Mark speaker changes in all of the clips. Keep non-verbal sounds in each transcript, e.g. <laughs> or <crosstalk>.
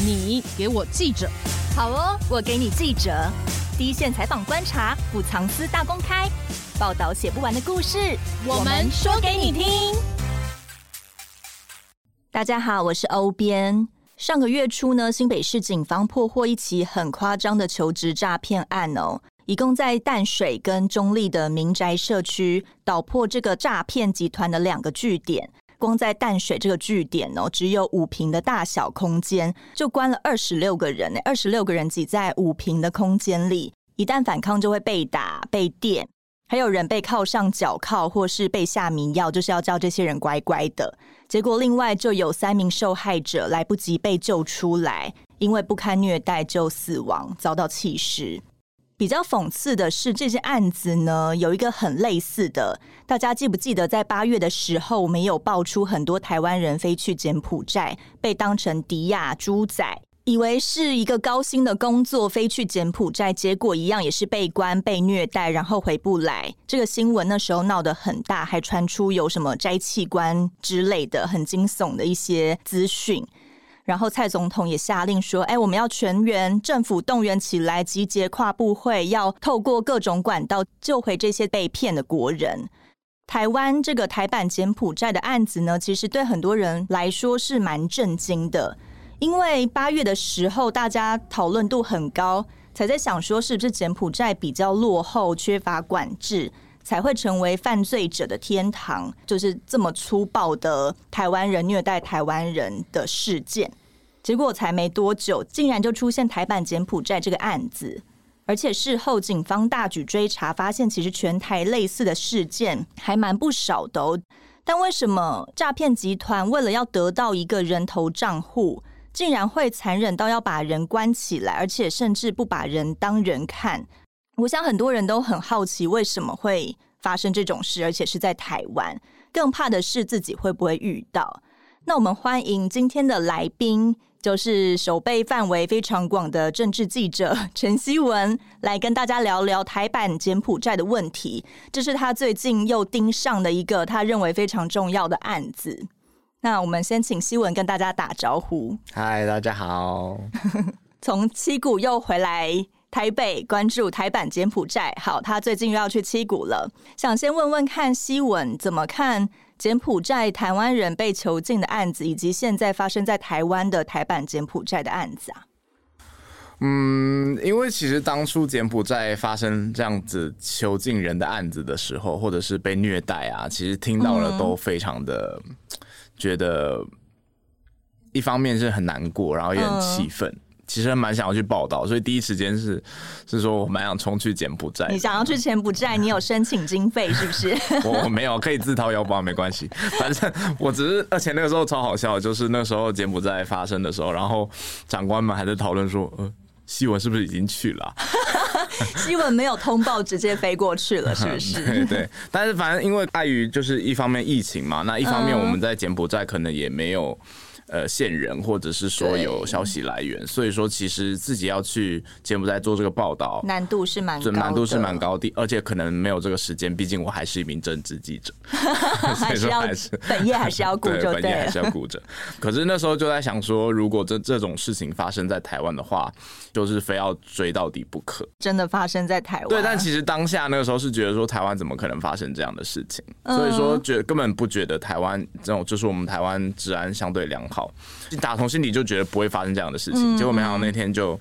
Speaker 1: 你给我记者。
Speaker 2: 好哦，我给你记者。第一线采访观察，不藏私大公开，报道写不完的故事，我们说给你听。大家好，我是欧编。上个月初呢，新北市警方破获一起很夸张的求职诈骗案哦。一共在淡水跟中立的民宅社区捣破这个诈骗集团的两个据点，光在淡水这个据点哦，只有五坪的大小空间，就关了二十六个人，二十六个人挤在五坪的空间里，一旦反抗就会被打、被电，还有人被铐上脚铐，或是被下迷药，就是要叫这些人乖乖的。结果另外就有三名受害者来不及被救出来，因为不堪虐待就死亡，遭到弃尸。比较讽刺的是，这些案子呢，有一个很类似的。大家记不记得，在八月的时候，我们有爆出很多台湾人飞去柬埔寨，被当成迪亚猪仔，以为是一个高薪的工作，飞去柬埔寨，结果一样也是被关、被虐待，然后回不来。这个新闻那时候闹得很大，还传出有什么摘器官之类的很惊悚的一些资讯。然后蔡总统也下令说：“哎，我们要全员政府动员起来，集结跨部会，要透过各种管道救回这些被骗的国人。”台湾这个台版柬埔寨的案子呢，其实对很多人来说是蛮震惊的，因为八月的时候大家讨论度很高，才在想说是不是柬埔寨比较落后，缺乏管制。才会成为犯罪者的天堂，就是这么粗暴的台湾人虐待台湾人的事件。结果才没多久，竟然就出现台版柬埔寨这个案子，而且事后警方大举追查，发现其实全台类似的事件还蛮不少的哦。但为什么诈骗集团为了要得到一个人头账户，竟然会残忍到要把人关起来，而且甚至不把人当人看？我想很多人都很好奇，为什么会发生这种事，而且是在台湾。更怕的是自己会不会遇到。那我们欢迎今天的来宾，就是守备范围非常广的政治记者 <laughs> 陈希文，来跟大家聊聊台版柬埔寨的问题。这是他最近又盯上的一个他认为非常重要的案子。那我们先请希文跟大家打招呼。
Speaker 3: 嗨，大家好。<laughs>
Speaker 2: 从七股又回来。台北关注台版柬埔寨，好，他最近又要去七股了。想先问问看，西文怎么看柬埔寨台湾人被囚禁的案子，以及现在发生在台湾的台版柬埔寨的案子啊？
Speaker 3: 嗯，因为其实当初柬埔寨发生这样子囚禁人的案子的时候，或者是被虐待啊，其实听到了都非常的觉得，一方面是很难过，然后也很气愤。嗯其实蛮想要去报道，所以第一时间是是说我蛮想冲去柬埔寨。
Speaker 2: 你想要去柬埔寨，你有申请经费是不是？
Speaker 3: 我 <laughs> 我没有，可以自掏腰包，没关系。反正我只是，而且那个时候超好笑，就是那时候柬埔寨发生的时候，然后长官们还在讨论说，呃，希文是不是已经去了？<laughs>
Speaker 2: 希文没有通报，直接飞过去了，是不是？
Speaker 3: 对 <laughs> 对。但是反正因为碍于就是一方面疫情嘛，那一方面我们在柬埔寨可能也没有。呃，线人或者是说有消息来源，所以说其实自己要去柬埔寨做这个报道，
Speaker 2: 难度是蛮高，
Speaker 3: 难度是蛮高的，而且可能没有这个时间，毕竟我还是一名政治记者，<laughs>
Speaker 2: 还是要 <laughs> 本业还是要顾着，
Speaker 3: 本业还是要顾着。可是那时候就在想说，如果这这种事情发生在台湾的话，就是非要追到底不可。
Speaker 2: 真的发生在台湾？
Speaker 3: 对，但其实当下那个时候是觉得说，台湾怎么可能发生这样的事情？所以说觉得根本不觉得台湾这种，就是我们台湾治安相对良好。好，打从心底就觉得不会发生这样的事情，结果没想到那天就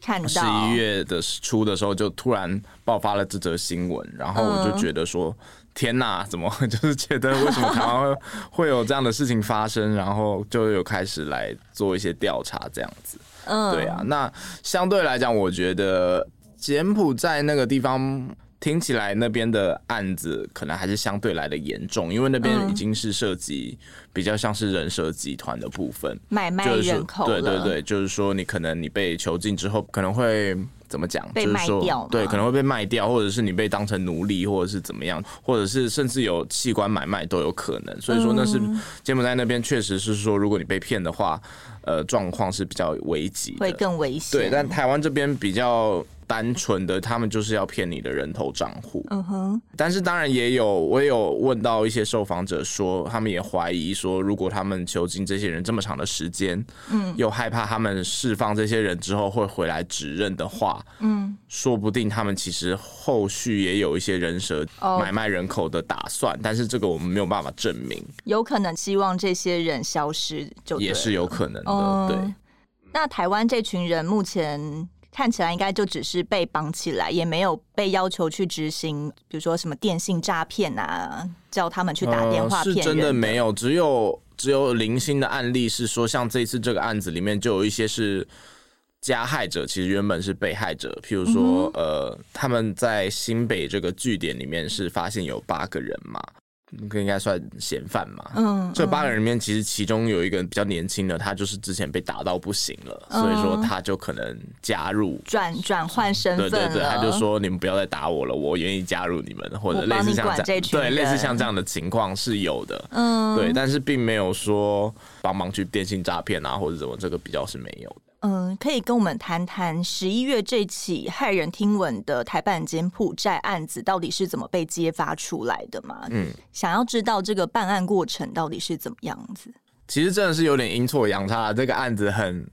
Speaker 3: 看到十一月的初的时候，就突然爆发了这则新闻，然后我就觉得说，天哪，怎么 <laughs> 就是觉得为什么台湾会有这样的事情发生？然后就有开始来做一些调查，这样子。嗯，对啊，那相对来讲，我觉得柬埔寨那个地方。听起来那边的案子可能还是相对来的严重，因为那边已经是涉及比较像是人蛇集团的部分，
Speaker 2: 买卖人口。
Speaker 3: 对对对，就是说你可能你被囚禁之后，可能会怎么讲？
Speaker 2: 被卖掉。
Speaker 3: 对，可能会被卖掉，或者是你被当成奴隶，或者是怎么样，或者是甚至有器官买卖都有可能。所以说那是柬埔寨那边确实是说，如果你被骗的话，呃，状况是比较危急，
Speaker 2: 会更危险。
Speaker 3: 对，但台湾这边比较。单纯的他们就是要骗你的人头账户。
Speaker 2: 嗯哼。
Speaker 3: 但是当然也有，我也有问到一些受访者说，他们也怀疑说，如果他们囚禁这些人这么长的时间，嗯，又害怕他们释放这些人之后会回来指认的话，嗯，说不定他们其实后续也有一些人蛇买卖人口的打算，但是这个我们没有办法证明。
Speaker 2: 有可能希望这些人消失就，就也
Speaker 3: 是有可能的，对。
Speaker 2: 那台湾这群人目前看起来应该就只是被绑起来，也没有被要求去执行，比如说什么电信诈骗啊，叫他们去打电话骗人。
Speaker 3: 呃，是真的没有，只有只有零星的案例是说，像这次这个案子里面就有一些是加害者，其实原本是被害者。譬如说，嗯、呃，他们在新北这个据点里面是发现有八个人嘛。应该算嫌犯嘛？嗯，这八个人里面，其实其中有一个比较年轻的，他就是之前被打到不行了，嗯、所以说他就可能加入
Speaker 2: 转转换身份。
Speaker 3: 对对对，他就说你们不要再打我了，我愿意加入你们，或者类似像这对，类似像这样的情况是有的。嗯，对，但是并没有说帮忙去电信诈骗啊，或者怎么，这个比较是没有的。
Speaker 2: 嗯，可以跟我们谈谈十一月这起骇人听闻的台版柬埔寨案子到底是怎么被揭发出来的吗？嗯，想要知道这个办案过程到底是怎么样子？
Speaker 3: 其实真的是有点阴错阳差，这个案子很，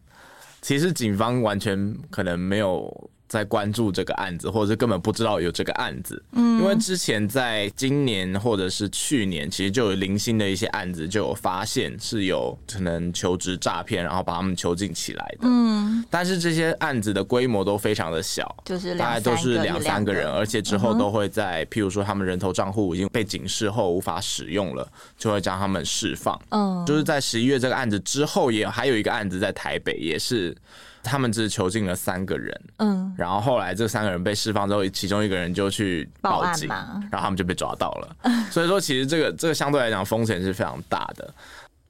Speaker 3: 其实警方完全可能没有。在关注这个案子，或者是根本不知道有这个案子，嗯，因为之前在今年或者是去年，其实就有零星的一些案子就有发现是有可能求职诈骗，然后把他们囚禁起来的，嗯，但是这些案子的规模都非常的小，就是大概都是两三个人，而且之后都会在，譬如说他们人头账户已经被警示后无法使用了，就会将他们释放，嗯，就是在十一月这个案子之后，也还有一个案子在台北，也是。他们只囚禁了三个人，嗯，然后后来这三个人被释放之后，其中一个人就去报警，报，然后他们就被抓到了。<laughs> 所以说，其实这个这个相对来讲风险是非常大的。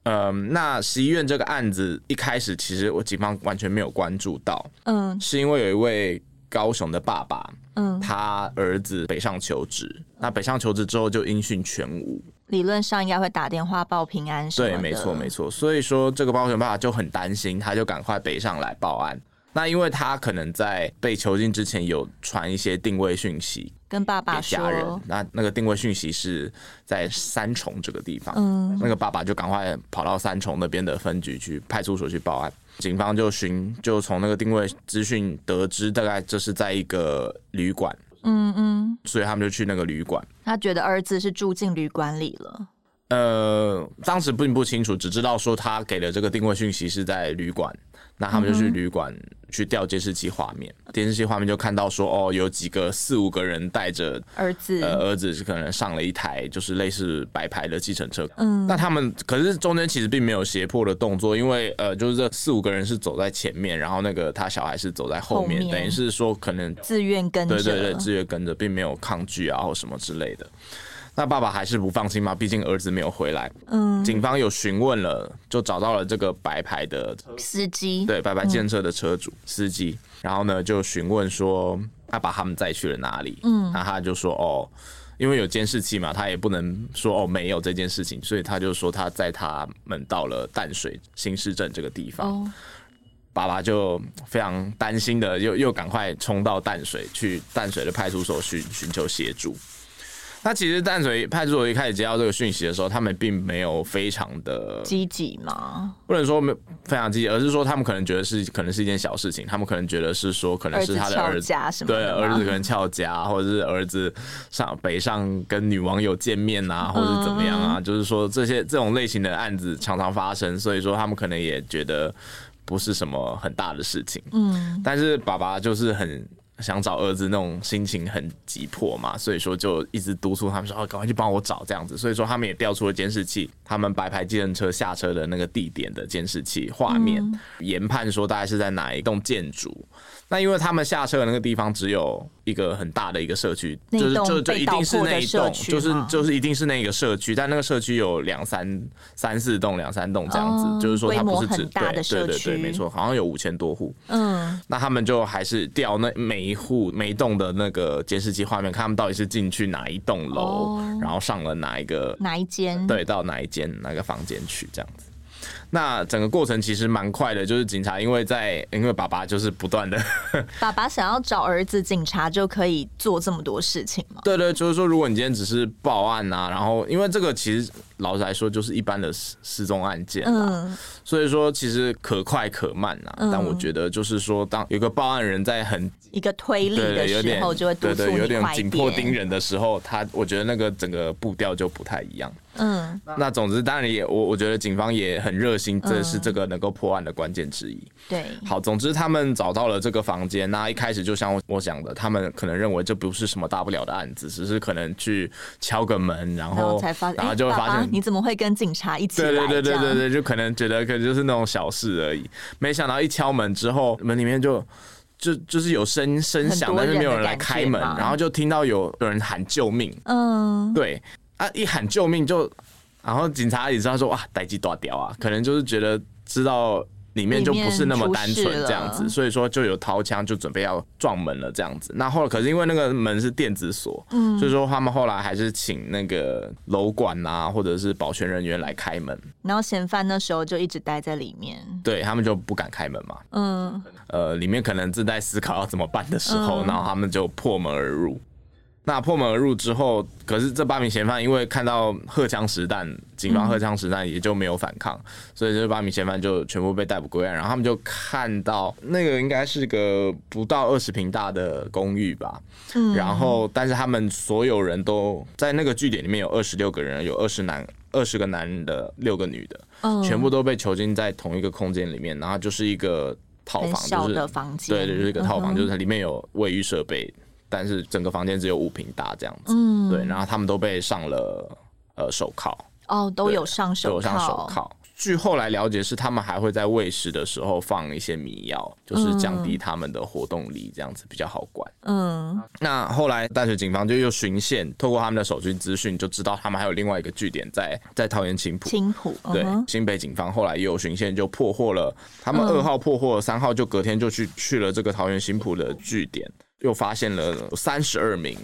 Speaker 3: 嗯，那十一院这个案子一开始，其实我警方完全没有关注到，嗯，是因为有一位高雄的爸爸，嗯，他儿子北上求职，那北上求职之后就音讯全无。
Speaker 2: 理论上应该会打电话报平安，
Speaker 3: 对，没错没错。所以说这个高雄爸爸就很担心，他就赶快北上来报案。那因为他可能在被囚禁之前有传一些定位讯息，
Speaker 2: 跟爸爸
Speaker 3: 家人。那那个定位讯息是在三重这个地方，嗯，那个爸爸就赶快跑到三重那边的分局去派出所去报案。警方就寻就从那个定位资讯得知，大概这是在一个旅馆。嗯嗯，所以他们就去那个旅馆。
Speaker 2: 他觉得儿子是住进旅馆里了。
Speaker 3: 呃，当时并不清楚，只知道说他给的这个定位讯息是在旅馆。那他们就去旅馆去调监视器画面，监视器画面就看到说，哦，有几个四五个人带着儿子，呃，儿子是可能上了一台就是类似白牌的计程车。嗯，那他们可是中间其实并没有胁迫的动作，因为呃，就是这四五个人是走在前面，然后那个他小孩是走在后面，后面。等于是说可能
Speaker 2: 自愿跟着，
Speaker 3: 对对对，自愿跟着，并没有抗拒啊或什么之类的。那爸爸还是不放心嘛，毕竟儿子没有回来。嗯，警方有询问了，就找到了这个白牌的
Speaker 2: 司机，
Speaker 3: 对，白牌建设的车主、嗯、司机。然后呢，就询问说他把他们载去了哪里？嗯，那他就说哦，因为有监视器嘛，他也不能说哦没有这件事情，所以他就说他载他们到了淡水新市镇这个地方。哦、爸爸就非常担心的，又又赶快冲到淡水去淡水的派出所寻寻求协助。<laughs> 那其实淡水派出所一开始接到这个讯息的时候，他们并没有非常的
Speaker 2: 积极嘛，
Speaker 3: 不能说没非常积极，而是说他们可能觉得是可能是一件小事情，他们可能觉得是说可能是他的儿子，对儿子可能翘家，或者是儿子上北上跟女网友见面啊，或者是怎么样啊，嗯、就是说这些这种类型的案子常常发生，所以说他们可能也觉得不是什么很大的事情，嗯，但是爸爸就是很。想找儿子那种心情很急迫嘛，所以说就一直督促他们说：“哦，赶快去帮我找这样子。”所以说他们也调出了监视器，他们白牌计程车下车的那个地点的监视器画面，嗯、研判说大概是在哪一栋建筑。那因为他们下车的那个地方只有一个很大的一个社区，就是就就一定是那一栋，就是就是一定是那个社区，但那个社区有两三三四栋两三栋这样子，哦、就是说它不是只对对对对，没错，好像有五千多户。嗯，那他们就还是调那每一户每一栋的那个监视器画面，看他们到底是进去哪一栋楼，哦、然后上了哪一个
Speaker 2: 哪一间，
Speaker 3: 对，到哪一间哪个房间去这样子。那整个过程其实蛮快的，就是警察因为在因为爸爸就是不断的，<laughs>
Speaker 2: 爸爸想要找儿子，警察就可以做这么多事情吗？
Speaker 3: 对对，就是说如果你今天只是报案啊，然后因为这个其实老实来说就是一般的失失踪案件，嗯，所以说其实可快可慢呐、但我觉得就是说，当有个报案人在很
Speaker 2: 一个推力的时候，就会
Speaker 3: 对对有点紧迫盯人的时候，他我觉得那个整个步调就不太一样。嗯，那总之当然也我我觉得警方也很热心，这是这个能够破案的关键之一。
Speaker 2: 对，
Speaker 3: 好，总之他们找到了这个房间，那一开始就像我讲的，他们可能认为这不是什么大不了的案子，只是可能去敲个门，然后然后才发现，然后就会发现
Speaker 2: 你怎么会跟警察一起来？
Speaker 3: 对对对对对对，就可能觉得可能就是那种小事而已，没想到一敲门之后，门里面就。就就是有声声响，但是没有人来开门，然后就听到有有人喊救命。嗯，对啊，一喊救命就，然后警察也知道说哇，逮鸡大屌啊，可能就是觉得知道。里面就不是那么单纯这样子，所以说就有掏枪就准备要撞门了这样子。那后来可是因为那个门是电子锁，嗯，所以说他们后来还是请那个楼管啊或者是保全人员来开门。
Speaker 2: 然后嫌犯那时候就一直待在里面，
Speaker 3: 对他们就不敢开门嘛。嗯，呃，里面可能正在思考要怎么办的时候，然后他们就破门而入。那破门而入之后，可是这八名嫌犯因为看到荷枪实弹，警方荷枪实弹也就没有反抗，嗯、所以这八名嫌犯就全部被逮捕归案。然后他们就看到那个应该是个不到二十平大的公寓吧，嗯、然后但是他们所有人都在那个据点里面有二十六个人，有二十男二十个男的，六个女的，嗯、全部都被囚禁在同一个空间里面，然后就是一个套房，
Speaker 2: 小的房间，
Speaker 3: 对，就是一个套房，就是它里面有卫浴设备。但是整个房间只有五平大这样子，嗯，对，然后他们都被上了呃手铐，
Speaker 2: 哦，都有上手铐，
Speaker 3: 有上手铐。据后来了解是，他们还会在喂食的时候放一些迷药，就是降低他们的活动力，这样子比较好管。嗯，那后来淡水警方就又巡线，透过他们的手机资讯，就知道他们还有另外一个据点在在桃园青埔。
Speaker 2: 青埔，
Speaker 3: 对，新北警方后来也有巡线，就破获了他们二号破获了，三号就隔天就去去了这个桃园新浦的据点。又发现了三十二名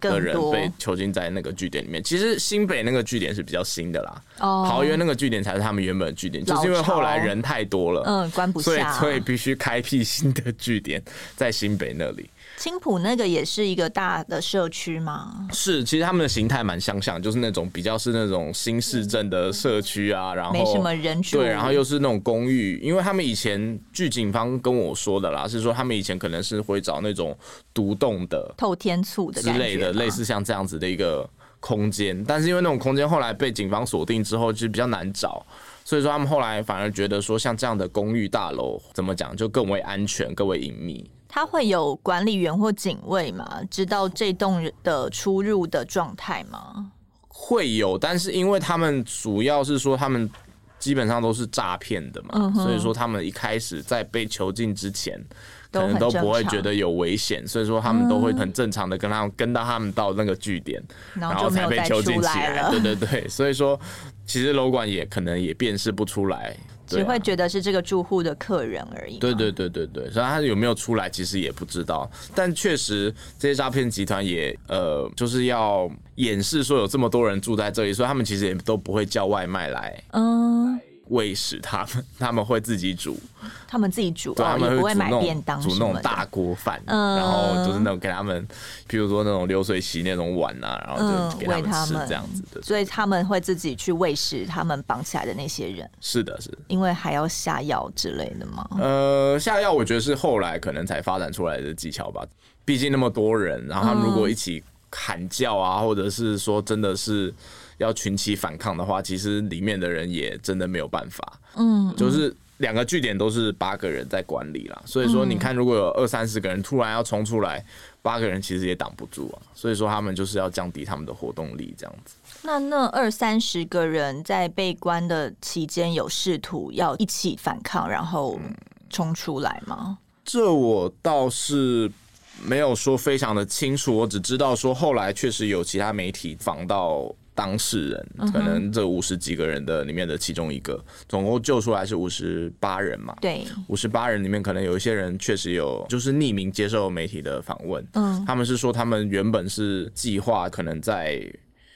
Speaker 3: 的人被囚禁在那个据点里面。其实新北那个据点是比较新的啦，桃园那个据点才是他们原本的据点，就是因为后来人太多了，
Speaker 2: 嗯，关不下，
Speaker 3: 所以所以必须开辟新的据点在新北那里。
Speaker 2: 青浦那个也是一个大的社区吗？
Speaker 3: 是，其实他们的形态蛮相像，就是那种比较是那种新市镇的社区啊，然后
Speaker 2: 没什么人住，
Speaker 3: 对，然后又是那种公寓，因为他们以前据警方跟我说的啦，是说他们以前可能是会找那种独栋的
Speaker 2: 透天厝的之
Speaker 3: 类的，类似像这样子的一个空间，但是因为那种空间后来被警方锁定之后，就比较难找，所以说他们后来反而觉得说像这样的公寓大楼怎么讲就更为安全、更为隐秘。
Speaker 2: 他会有管理员或警卫吗？知道这栋的出入的状态吗？
Speaker 3: 会有，但是因为他们主要是说他们基本上都是诈骗的嘛，嗯、所以说他们一开始在被囚禁之前，可能都不会觉得有危险，所以说他们都会很正常的跟他们跟到他们到那个据点，然后才被囚禁起来。对对对，<laughs> 所以说其实楼管也可能也辨识不出来。
Speaker 2: 只会觉得是这个住户的客人而已。
Speaker 3: 对对对对对，所以他有没有出来，其实也不知道。但确实，这些诈骗集团也呃，就是要掩饰说有这么多人住在这里，所以他们其实也都不会叫外卖来。嗯。喂食他们，他们会自己煮，
Speaker 2: 他们自己煮，对，他们不会买便当，
Speaker 3: 煮那种大锅饭，嗯然后就是那种给他们，比如说那种流水席那种碗啊，然后就给他们吃这样子的。
Speaker 2: 所以他们会自己去喂食他们绑起来的那些人。
Speaker 3: 是的，是的，
Speaker 2: 因为还要下药之类的吗？
Speaker 3: 呃，下药我觉得是后来可能才发展出来的技巧吧。毕竟那么多人，然后他们如果一起喊叫啊，或者是说真的是。要群起反抗的话，其实里面的人也真的没有办法。嗯，就是两个据点都是八个人在管理啦，所以说你看，如果有二三十个人突然要冲出来，八个人其实也挡不住啊。所以说他们就是要降低他们的活动力，这样子。
Speaker 2: 那那二三十个人在被关的期间，有试图要一起反抗，然后冲出来吗？
Speaker 3: 这我倒是没有说非常的清楚，我只知道说后来确实有其他媒体访到。当事人可能这五十几个人的里面的其中一个，总共救出来是五十八人嘛？
Speaker 2: 对，
Speaker 3: 五十八人里面可能有一些人确实有就是匿名接受媒体的访问，嗯，他们是说他们原本是计划可能在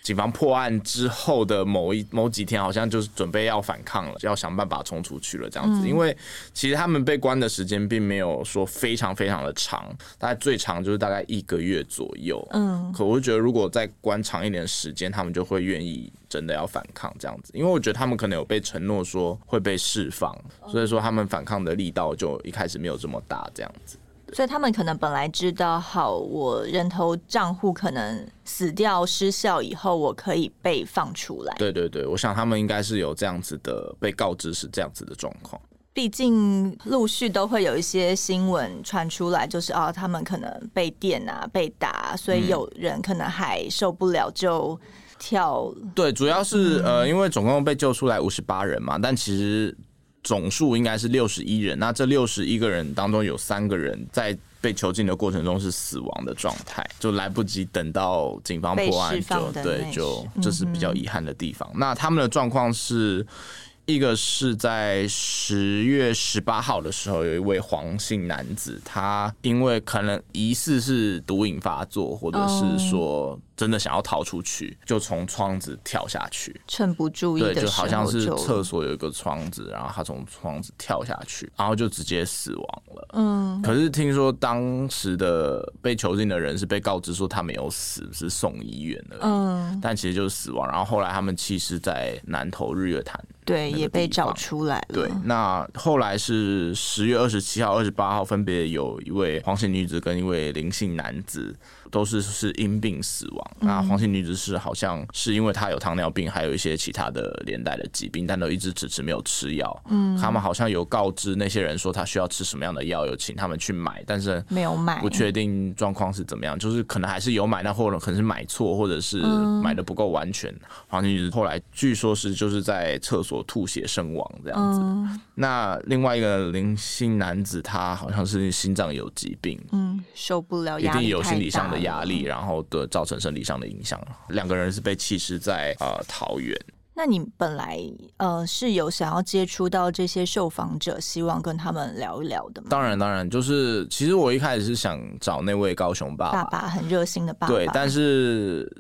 Speaker 3: 警方破案之后的某一某几天，好像就是准备要反抗了，要想办法冲出去了这样子。因为其实他们被关的时间并没有说非常非常的长，大概最长就是大概一个月左右。嗯，可我就觉得如果再关长一点时间，他们就会愿意真的要反抗这样子。因为我觉得他们可能有被承诺说会被释放，所以说他们反抗的力道就一开始没有这么大这样子。
Speaker 2: 所以他们可能本来知道，好，我人头账户可能死掉失效以后，我可以被放出来。
Speaker 3: 对对对，我想他们应该是有这样子的被告知是这样子的状况。
Speaker 2: 毕竟陆续都会有一些新闻传出来，就是哦，他们可能被电啊、被打，所以有人可能还受不了就跳。
Speaker 3: 对，主要是呃，因为总共被救出来五十八人嘛，但其实。总数应该是六十一人，那这六十一个人当中有三个人在被囚禁的过程中是死亡的状态，就来不及等到警方破案就对，就这是比较遗憾的地方。嗯、那他们的状况是。一个是在十月十八号的时候，有一位黄姓男子，他因为可能疑似是毒瘾发作，或者是说真的想要逃出去，就从窗子跳下去，
Speaker 2: 趁不注意的时候，
Speaker 3: 对，就好像是厕所有一个窗子，然后他从窗子跳下去，然后就直接死亡了。嗯，可是听说当时的被囚禁的人是被告知说他没有死，是送医院的，嗯，但其实就是死亡。然后后来他们弃尸在南投日月潭。
Speaker 2: 对，也被找出来了。
Speaker 3: 对，那后来是十月二十七号、二十八号，分别有一位黄姓女子跟一位林姓男子。都是是因病死亡。那黄姓女子是好像是因为她有糖尿病，还有一些其他的连带的疾病，但都一直迟迟没有吃药。嗯，他们好像有告知那些人说她需要吃什么样的药，有请他们去买，但是没有买，不确定状况是怎么样，就是可能还是有买，那或者可能是买错，或者是买的不够完全。黄姓女子后来据说是就是在厕所吐血身亡这样子。那另外一个林姓男子，他好像是心脏有疾病，嗯，
Speaker 2: 受不了，
Speaker 3: 一定有心理上的。压力，然后的造成生理上的影响。两个人是被弃尸在呃桃园。
Speaker 2: 那你本来呃是有想要接触到这些受访者，希望跟他们聊一聊的吗？
Speaker 3: 当然，当然，就是其实我一开始是想找那位高雄爸爸，
Speaker 2: 爸爸很热心的爸爸。
Speaker 3: 对，但是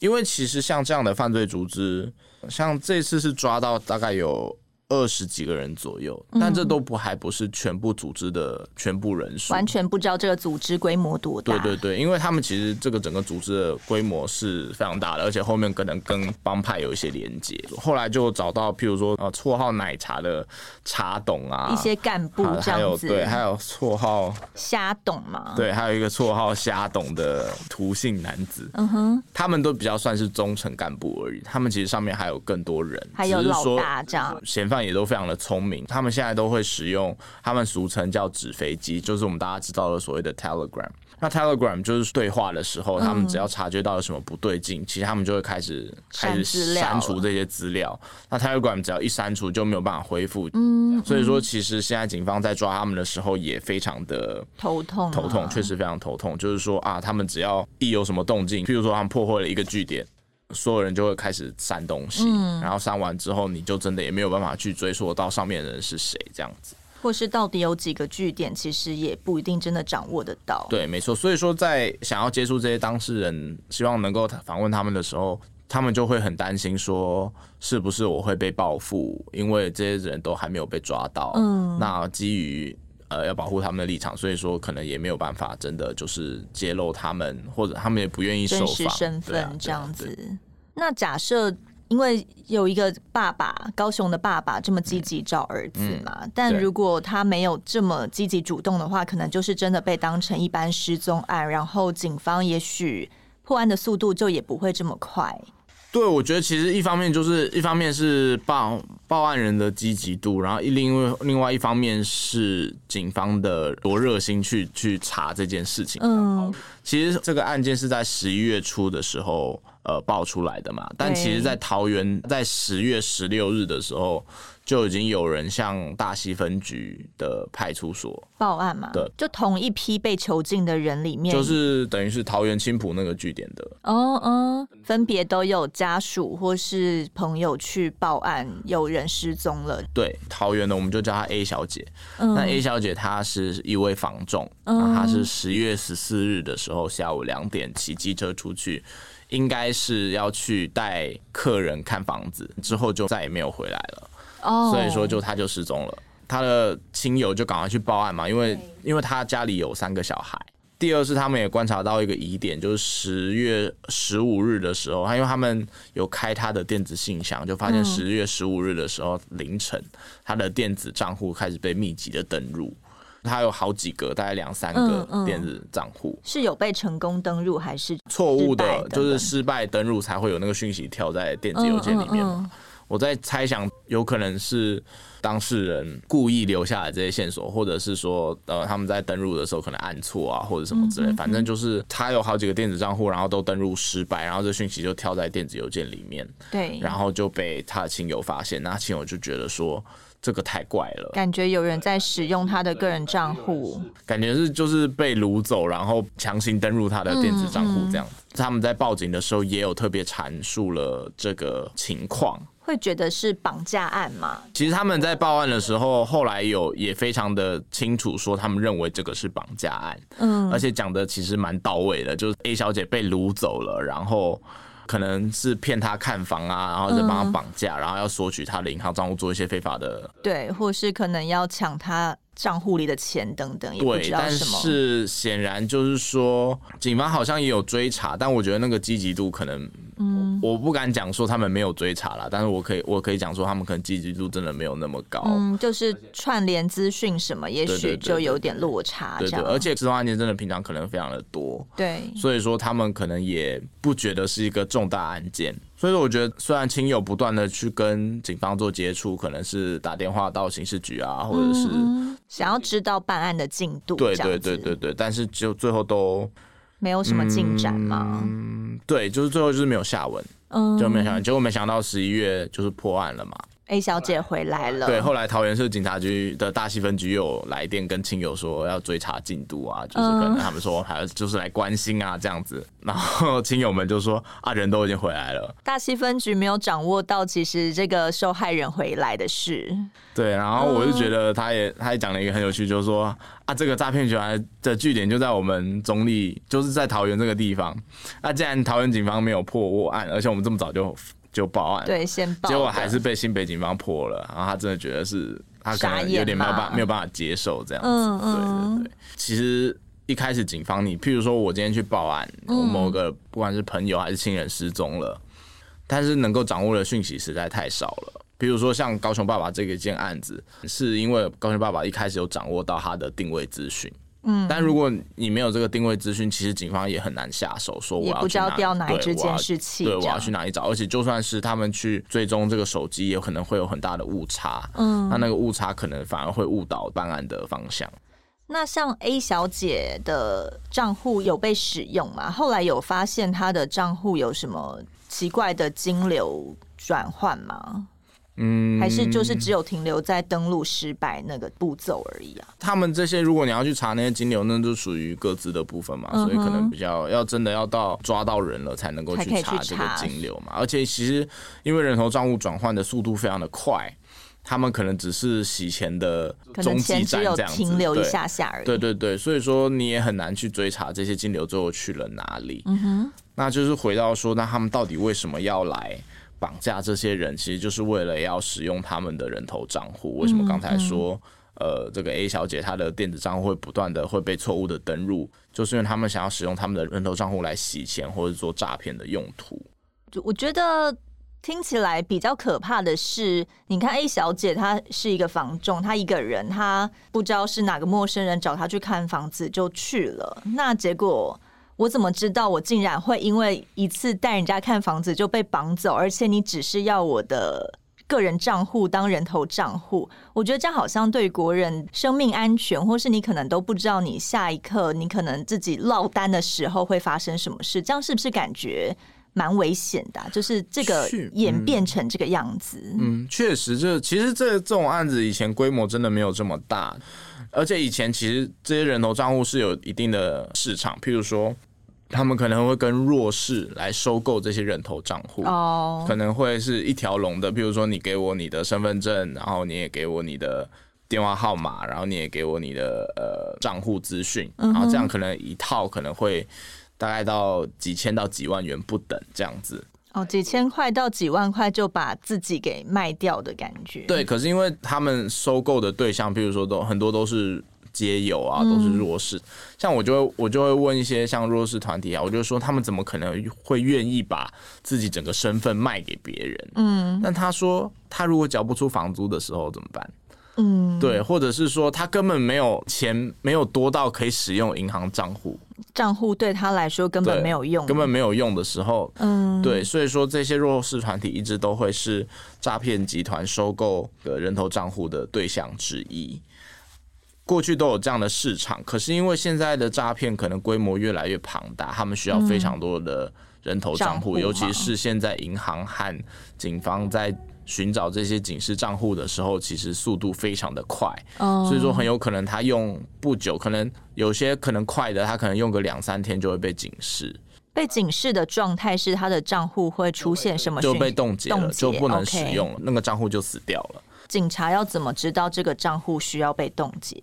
Speaker 3: 因为其实像这样的犯罪组织，像这次是抓到大概有。二十几个人左右，但这都不还不是全部组织的全部人数，
Speaker 2: 完全不知道这个组织规模多大。
Speaker 3: 对对对，因为他们其实这个整个组织的规模是非常大的，而且后面可能跟帮派有一些连接。后来就找到，譬如说呃，绰号奶茶的茶董啊，
Speaker 2: 一些干部这样子，
Speaker 3: 还有对，还有绰号
Speaker 2: 虾董嘛，
Speaker 3: 对，还有一个绰号虾董的涂姓男子，嗯哼，他们都比较算是中层干部而已。他们其实上面还有更多人，
Speaker 2: 还有老大这样，
Speaker 3: 嫌犯。也都非常的聪明，他们现在都会使用他们俗称叫纸飞机，就是我们大家知道的所谓的 Telegram。那 Telegram 就是对话的时候，他们只要察觉到有什么不对劲，其实他们就会开始开始删除这些资料。那 Telegram 只要一删除，就没有办法恢复。嗯，所以说其实现在警方在抓他们的时候也非常的
Speaker 2: 头痛，
Speaker 3: 头痛，确实非常头痛。就是说啊，他们只要一有什么动静，譬如说他们破坏了一个据点。所有人就会开始删东西，嗯、然后删完之后，你就真的也没有办法去追溯到上面的人是谁，这样子，
Speaker 2: 或是到底有几个据点，其实也不一定真的掌握得到。
Speaker 3: 对，没错。所以说，在想要接触这些当事人，希望能够访问他们的时候，他们就会很担心，说是不是我会被报复，因为这些人都还没有被抓到。嗯，那基于。呃，要保护他们的立场，所以说可能也没有办法真的就是揭露他们，或者他们也不愿意受访
Speaker 2: 身份这样子。那假设因为有一个爸爸，高雄的爸爸这么积极找儿子嘛，嗯嗯、但如果他没有这么积极主动的话，可能就是真的被当成一般失踪案，然后警方也许破案的速度就也不会这么快。
Speaker 3: 对，我觉得其实一方面就是一方面是报报案人的积极度，然后另外另外一方面是警方的多热心去去查这件事情。嗯，其实这个案件是在十一月初的时候呃爆出来的嘛，但其实在桃园在十月十六日的时候。就已经有人向大溪分局的派出所
Speaker 2: 报案嘛？
Speaker 3: 对，
Speaker 2: 就同一批被囚禁的人里面，
Speaker 3: 就是等于是桃园青浦那个据点的
Speaker 2: 哦哦，分别都有家属或是朋友去报案，有人失踪了。
Speaker 3: 对，桃园的我们就叫她 A 小姐。嗯，那 A 小姐她是一位房仲，嗯，她是十月十四日的时候下午两点骑机车出去。应该是要去带客人看房子，之后就再也没有回来了。哦，所以说就他就失踪了，他的亲友就赶快去报案嘛，因为因为他家里有三个小孩。第二是他们也观察到一个疑点，就是十月十五日的时候，他因为他们有开他的电子信箱，就发现十月十五日的时候凌晨，他的电子账户开始被密集的登入。他有好几个，大概两三个电子账户，
Speaker 2: 是有被成功登入还是
Speaker 3: 错误的？就是失败登入才会有那个讯息跳在电子邮件里面嘛。我在猜想，有可能是当事人故意留下来这些线索，或者是说，呃，他们在登录的时候可能按错啊，或者什么之类。反正就是他有好几个电子账户，然后都登录失败，然后这讯息就跳在电子邮件里面。
Speaker 2: 对，
Speaker 3: 然后就被他的亲友发现，那亲友就觉得说这个太怪了，
Speaker 2: 感觉有人在使用他的个人账户，
Speaker 3: 感觉是就是被掳走，然后强行登入他的电子账户这样子。他们在报警的时候也有特别阐述了这个情况。
Speaker 2: 会觉得是绑架案吗？
Speaker 3: 其实他们在报案的时候，后来有也非常的清楚说，他们认为这个是绑架案，嗯，而且讲的其实蛮到位的，就是 A 小姐被掳走了，然后可能是骗她看房啊，然后再帮她绑架，然后要索取她的银行账户做一些非法的，
Speaker 2: 对，或是可能要抢她账户里的钱等等，也不知道什么。
Speaker 3: 但是显然就是说，警方好像也有追查，但我觉得那个积极度可能。嗯，我不敢讲说他们没有追查啦，但是我可以，我可以讲说他们可能积极度真的没有那么高。
Speaker 2: 嗯，就是串联资讯什么，也许就有点落差。
Speaker 3: 对对，而且这种案件真的平常可能非常的多。
Speaker 2: 对，
Speaker 3: 所以说他们可能也不觉得是一个重大案件。所以说，我觉得虽然亲友不断的去跟警方做接触，可能是打电话到刑事局啊，或者是
Speaker 2: 想要知道办案的进度。
Speaker 3: 对对对对对，但是就最后都。
Speaker 2: 没有什么进展吗？
Speaker 3: 嗯，对，就是最后就是没有下文，嗯，就没有下文。结果没想到十一月就是破案了嘛。
Speaker 2: A 小姐回来了。
Speaker 3: 对，后来桃园市警察局的大溪分局有来电跟亲友说要追查进度啊，就是可能他们说还就是来关心啊这样子，然后 <laughs> 亲友们就说啊人都已经回来了。
Speaker 2: 大溪分局没有掌握到其实这个受害人回来的事。
Speaker 3: 对，然后我就觉得他也他也讲了一个很有趣，就是说啊这个诈骗集团的据点就在我们中立，就是在桃园这个地方。那既然桃园警方没有破获案，而且我们这么早就。就报案，
Speaker 2: 对，先报，
Speaker 3: 结果还是被新北警方破了，然后他真的觉得是他可能有点没有办没有办法接受这样子，嗯嗯、对对对。其实一开始警方，你譬如说我今天去报案，我某个不管是朋友还是亲人失踪了，但是能够掌握的讯息实在太少了。比如说像高雄爸爸这个件案子，是因为高雄爸爸一开始有掌握到他的定位资讯。嗯，但如果你没有这个定位资讯，其实警方也很难下手，说我要去哪，
Speaker 2: 调哪一支监视器，
Speaker 3: 对，我要去哪里找？而且就算是他们去追踪这个手机，也可能会有很大的误差。嗯，那那个误差可能反而会误导办案的方向。
Speaker 2: 那像 A 小姐的账户有被使用吗？后来有发现她的账户有什么奇怪的金流转换吗？嗯，还是就是只有停留在登录失败那个步骤而已啊。
Speaker 3: 他们这些，如果你要去查那些金流，那就属于各自的部分嘛，嗯、所以可能比较要真的要到抓到人了才能够去查这个金流嘛。而且其实因为人头账户转换的速度非常的快，他们可能只是洗钱的中继站这样子，
Speaker 2: 停留一下下而已。
Speaker 3: 对对对，所以说你也很难去追查这些金流最后去了哪里。嗯哼，那就是回到说，那他们到底为什么要来？绑架这些人，其实就是为了要使用他们的人头账户。为什么刚才说，呃，这个 A 小姐她的电子账户会不断的会被错误的登入，就是因为他们想要使用他们的人头账户来洗钱或者做诈骗的用途。
Speaker 2: 就我觉得听起来比较可怕的是，你看 A 小姐她是一个房仲，她一个人，她不知道是哪个陌生人找她去看房子就去了，那结果。我怎么知道我竟然会因为一次带人家看房子就被绑走？而且你只是要我的个人账户当人头账户，我觉得这样好像对国人生命安全，或是你可能都不知道你下一刻你可能自己落单的时候会发生什么事，这样是不是感觉蛮危险的啊？就是这个演变成这个样子。
Speaker 3: 嗯，确实，就其实这这种案子以前规模真的没有这么大，而且以前其实这些人头账户是有一定的市场，譬如说。他们可能会跟弱势来收购这些人头账户，oh. 可能会是一条龙的。比如说，你给我你的身份证，然后你也给我你的电话号码，然后你也给我你的呃账户资讯，然后这样可能一套可能会大概到几千到几万元不等这样子。
Speaker 2: 哦，几千块到几万块就把自己给卖掉的感觉。
Speaker 3: 对，可是因为他们收购的对象，比如说都很多都是。街友啊，都是弱势。嗯、像我就会我就会问一些像弱势团体啊，我就说他们怎么可能会愿意把自己整个身份卖给别人？嗯，但他说他如果缴不出房租的时候怎么办？嗯，对，或者是说他根本没有钱，没有多到可以使用银行账户，
Speaker 2: 账户对他来说根本没有用，
Speaker 3: 根本没有用的时候，嗯，对，所以说这些弱势团体一直都会是诈骗集团收购的人头账户的对象之一。过去都有这样的市场，可是因为现在的诈骗可能规模越来越庞大，他们需要非常多的人头账户，尤其是现在银行和警方在寻找这些警示账户的时候，其实速度非常的快，所以说很有可能他用不久，可能有些可能快的，他可能用个两三天就会被警示。
Speaker 2: 被警示的状态是他的账户会出现什么？
Speaker 3: 就被冻结了，就不能使用了，那个账户就死掉了。
Speaker 2: 警察要怎么知道这个账户需要被冻结？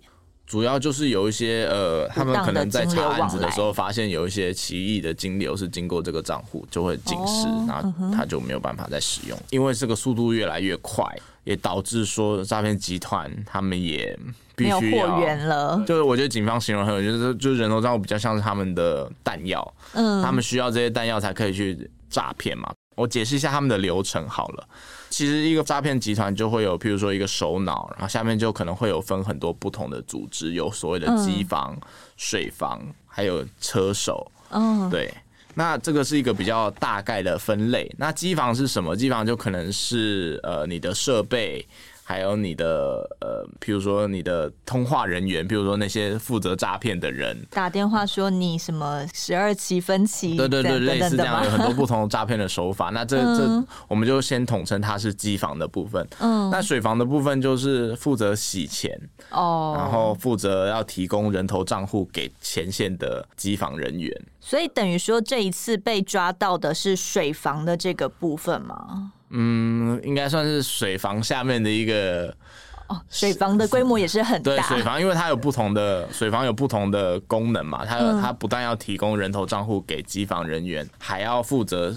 Speaker 3: 主要就是有一些呃，他们可能在查案子的时候，发现有一些奇异的金流是经过这个账户，就会警示，然后他就没有办法再使用。因为这个速度越来越快，也导致说诈骗集团他们也必须要
Speaker 2: 货源了。
Speaker 3: 就是我觉得警方形容很有，就是就是人头账户比较像是他们的弹药，嗯，他们需要这些弹药才可以去诈骗嘛。我解释一下他们的流程好了。其实一个诈骗集团就会有，譬如说一个首脑，然后下面就可能会有分很多不同的组织，有所谓的机房、嗯、水房，还有车手。嗯，对。那这个是一个比较大概的分类。那机房是什么？机房就可能是呃你的设备。还有你的呃，譬如说你的通话人员，譬如说那些负责诈骗的人，
Speaker 2: 打电话说你什么十二期分期，
Speaker 3: 对对对，类似这样，有很多不同的诈骗的手法。<laughs> 那这这我们就先统称它是机房的部分。嗯，那水房的部分就是负责洗钱哦，然后负责要提供人头账户给前线的机房人员。
Speaker 2: 所以等于说这一次被抓到的是水房的这个部分吗？
Speaker 3: 嗯，应该算是水房下面的一个
Speaker 2: 哦，水房的规模也是很大。
Speaker 3: 对，水房因为它有不同的水房有不同的功能嘛，它它不但要提供人头账户给机房人员，还要负责。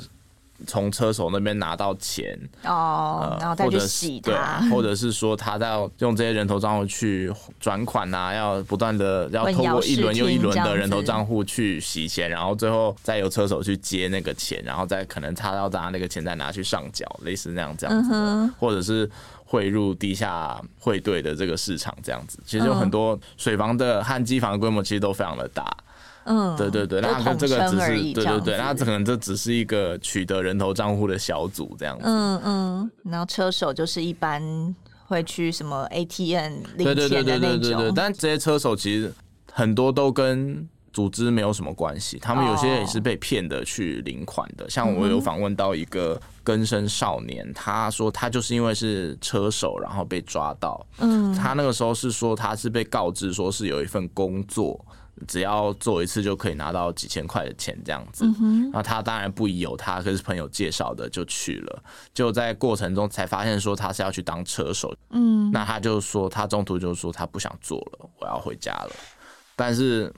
Speaker 3: 从车手那边拿到钱
Speaker 2: 哦，然后再去洗它，
Speaker 3: 对，或者是说他在用这些人头账户去转款啊，要不断的 <laughs> 要透过一轮又一轮的人头账户去洗钱，然后最后再由车手去接那个钱，然后再可能他要拿那个钱再拿去上缴，类似那样这样子的，或者是汇入地下汇兑的这个市场这样子。其实有很多水房的和机房的规模其实都非常的大。嗯，对对对，那跟这个只是对对对，那可能这只是一个取得人头账户的小组这样子。
Speaker 2: 嗯嗯，然后车手就是一般会去什么 ATM 领钱的那种。对对对对对对对，但这些车手其实很多都跟组织没有什么关系，他们有些也是被骗的去领款的。像我有访问到一个更生少年，他说他就是因为是车手，然后被抓到。嗯，他那个时候是说他是被告知说是有一份工作。只要做一次就可以拿到几千块的钱，这样子。那他当然不疑有他，可是朋友介绍的就去了。就在过程中才发现说他是要去当车手。嗯，那他就说他中途就说他不想做了，我要回家了。但是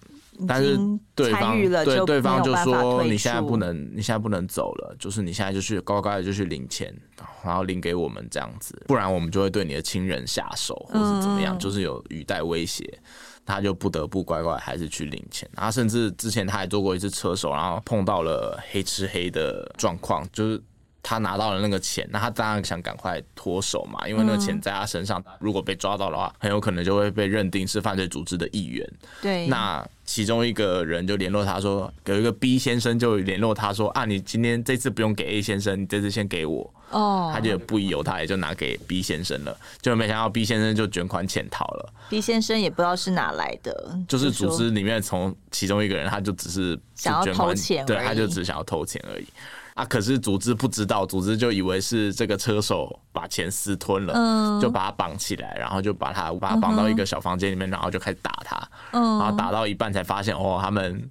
Speaker 2: 但是对方对对方就说你现在不能你现在不能走了，就是你现在就去乖乖的就去领钱，然后领给我们这样子，不然我们就会对你的亲人下手或是怎么样，就是有语带威胁。他就不得不乖乖还是去领钱，然后甚至之前他还做过一次车手，然后碰到了黑吃黑的状况，就是他拿到了那个钱，那他当然想赶快脱手嘛，因为那个钱在他身上，如果被抓到的话，很有可能就会被认定是犯罪组织的一员。对，那其中一个人就联络他说，有一个 B 先生就联络他说啊，你今天这次不用给 A 先生，你这次先给我。哦，他就不疑有他，也就拿给 B 先生了，就没想到 B 先生就卷款潜逃了。B 先生也不知道是哪来的，
Speaker 3: 就是组织里面从其中一个人，他就只是
Speaker 2: 想要偷钱，
Speaker 3: 对，他就只想要偷钱而已。啊，可是组织不知道，组织就以为是这个车手把钱私吞了，嗯，就把他绑起来，然后就把他把他绑到一个小房间里面，然后就开始打他，嗯，然后打到一半才发现，哦，他们。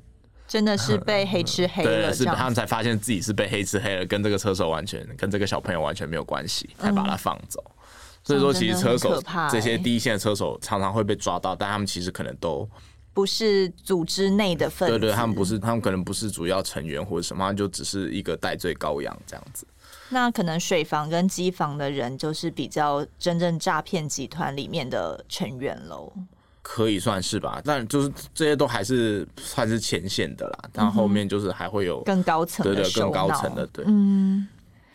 Speaker 2: 真的是被黑吃黑了，
Speaker 3: 对，是他们才发现自己是被黑吃黑了，跟这个车手完全跟这个小朋友完全没有关系，才把他放走。嗯、所以说，其实车手这些第一线的车手常常会被抓到，但他们其实可能都
Speaker 2: 不是组织内的分子。
Speaker 3: 对对，他们不是，他们可能不是主要成员或者什么，就只是一个代罪羔羊这样子。
Speaker 2: 那可能水房跟机房的人就是比较真正诈骗集团里面的成员喽。
Speaker 3: 可以算是吧，但就是这些都还是算是前线的啦，但后面就是还会有
Speaker 2: 更高层的，
Speaker 3: 对对，更高层的，对，
Speaker 2: 嗯。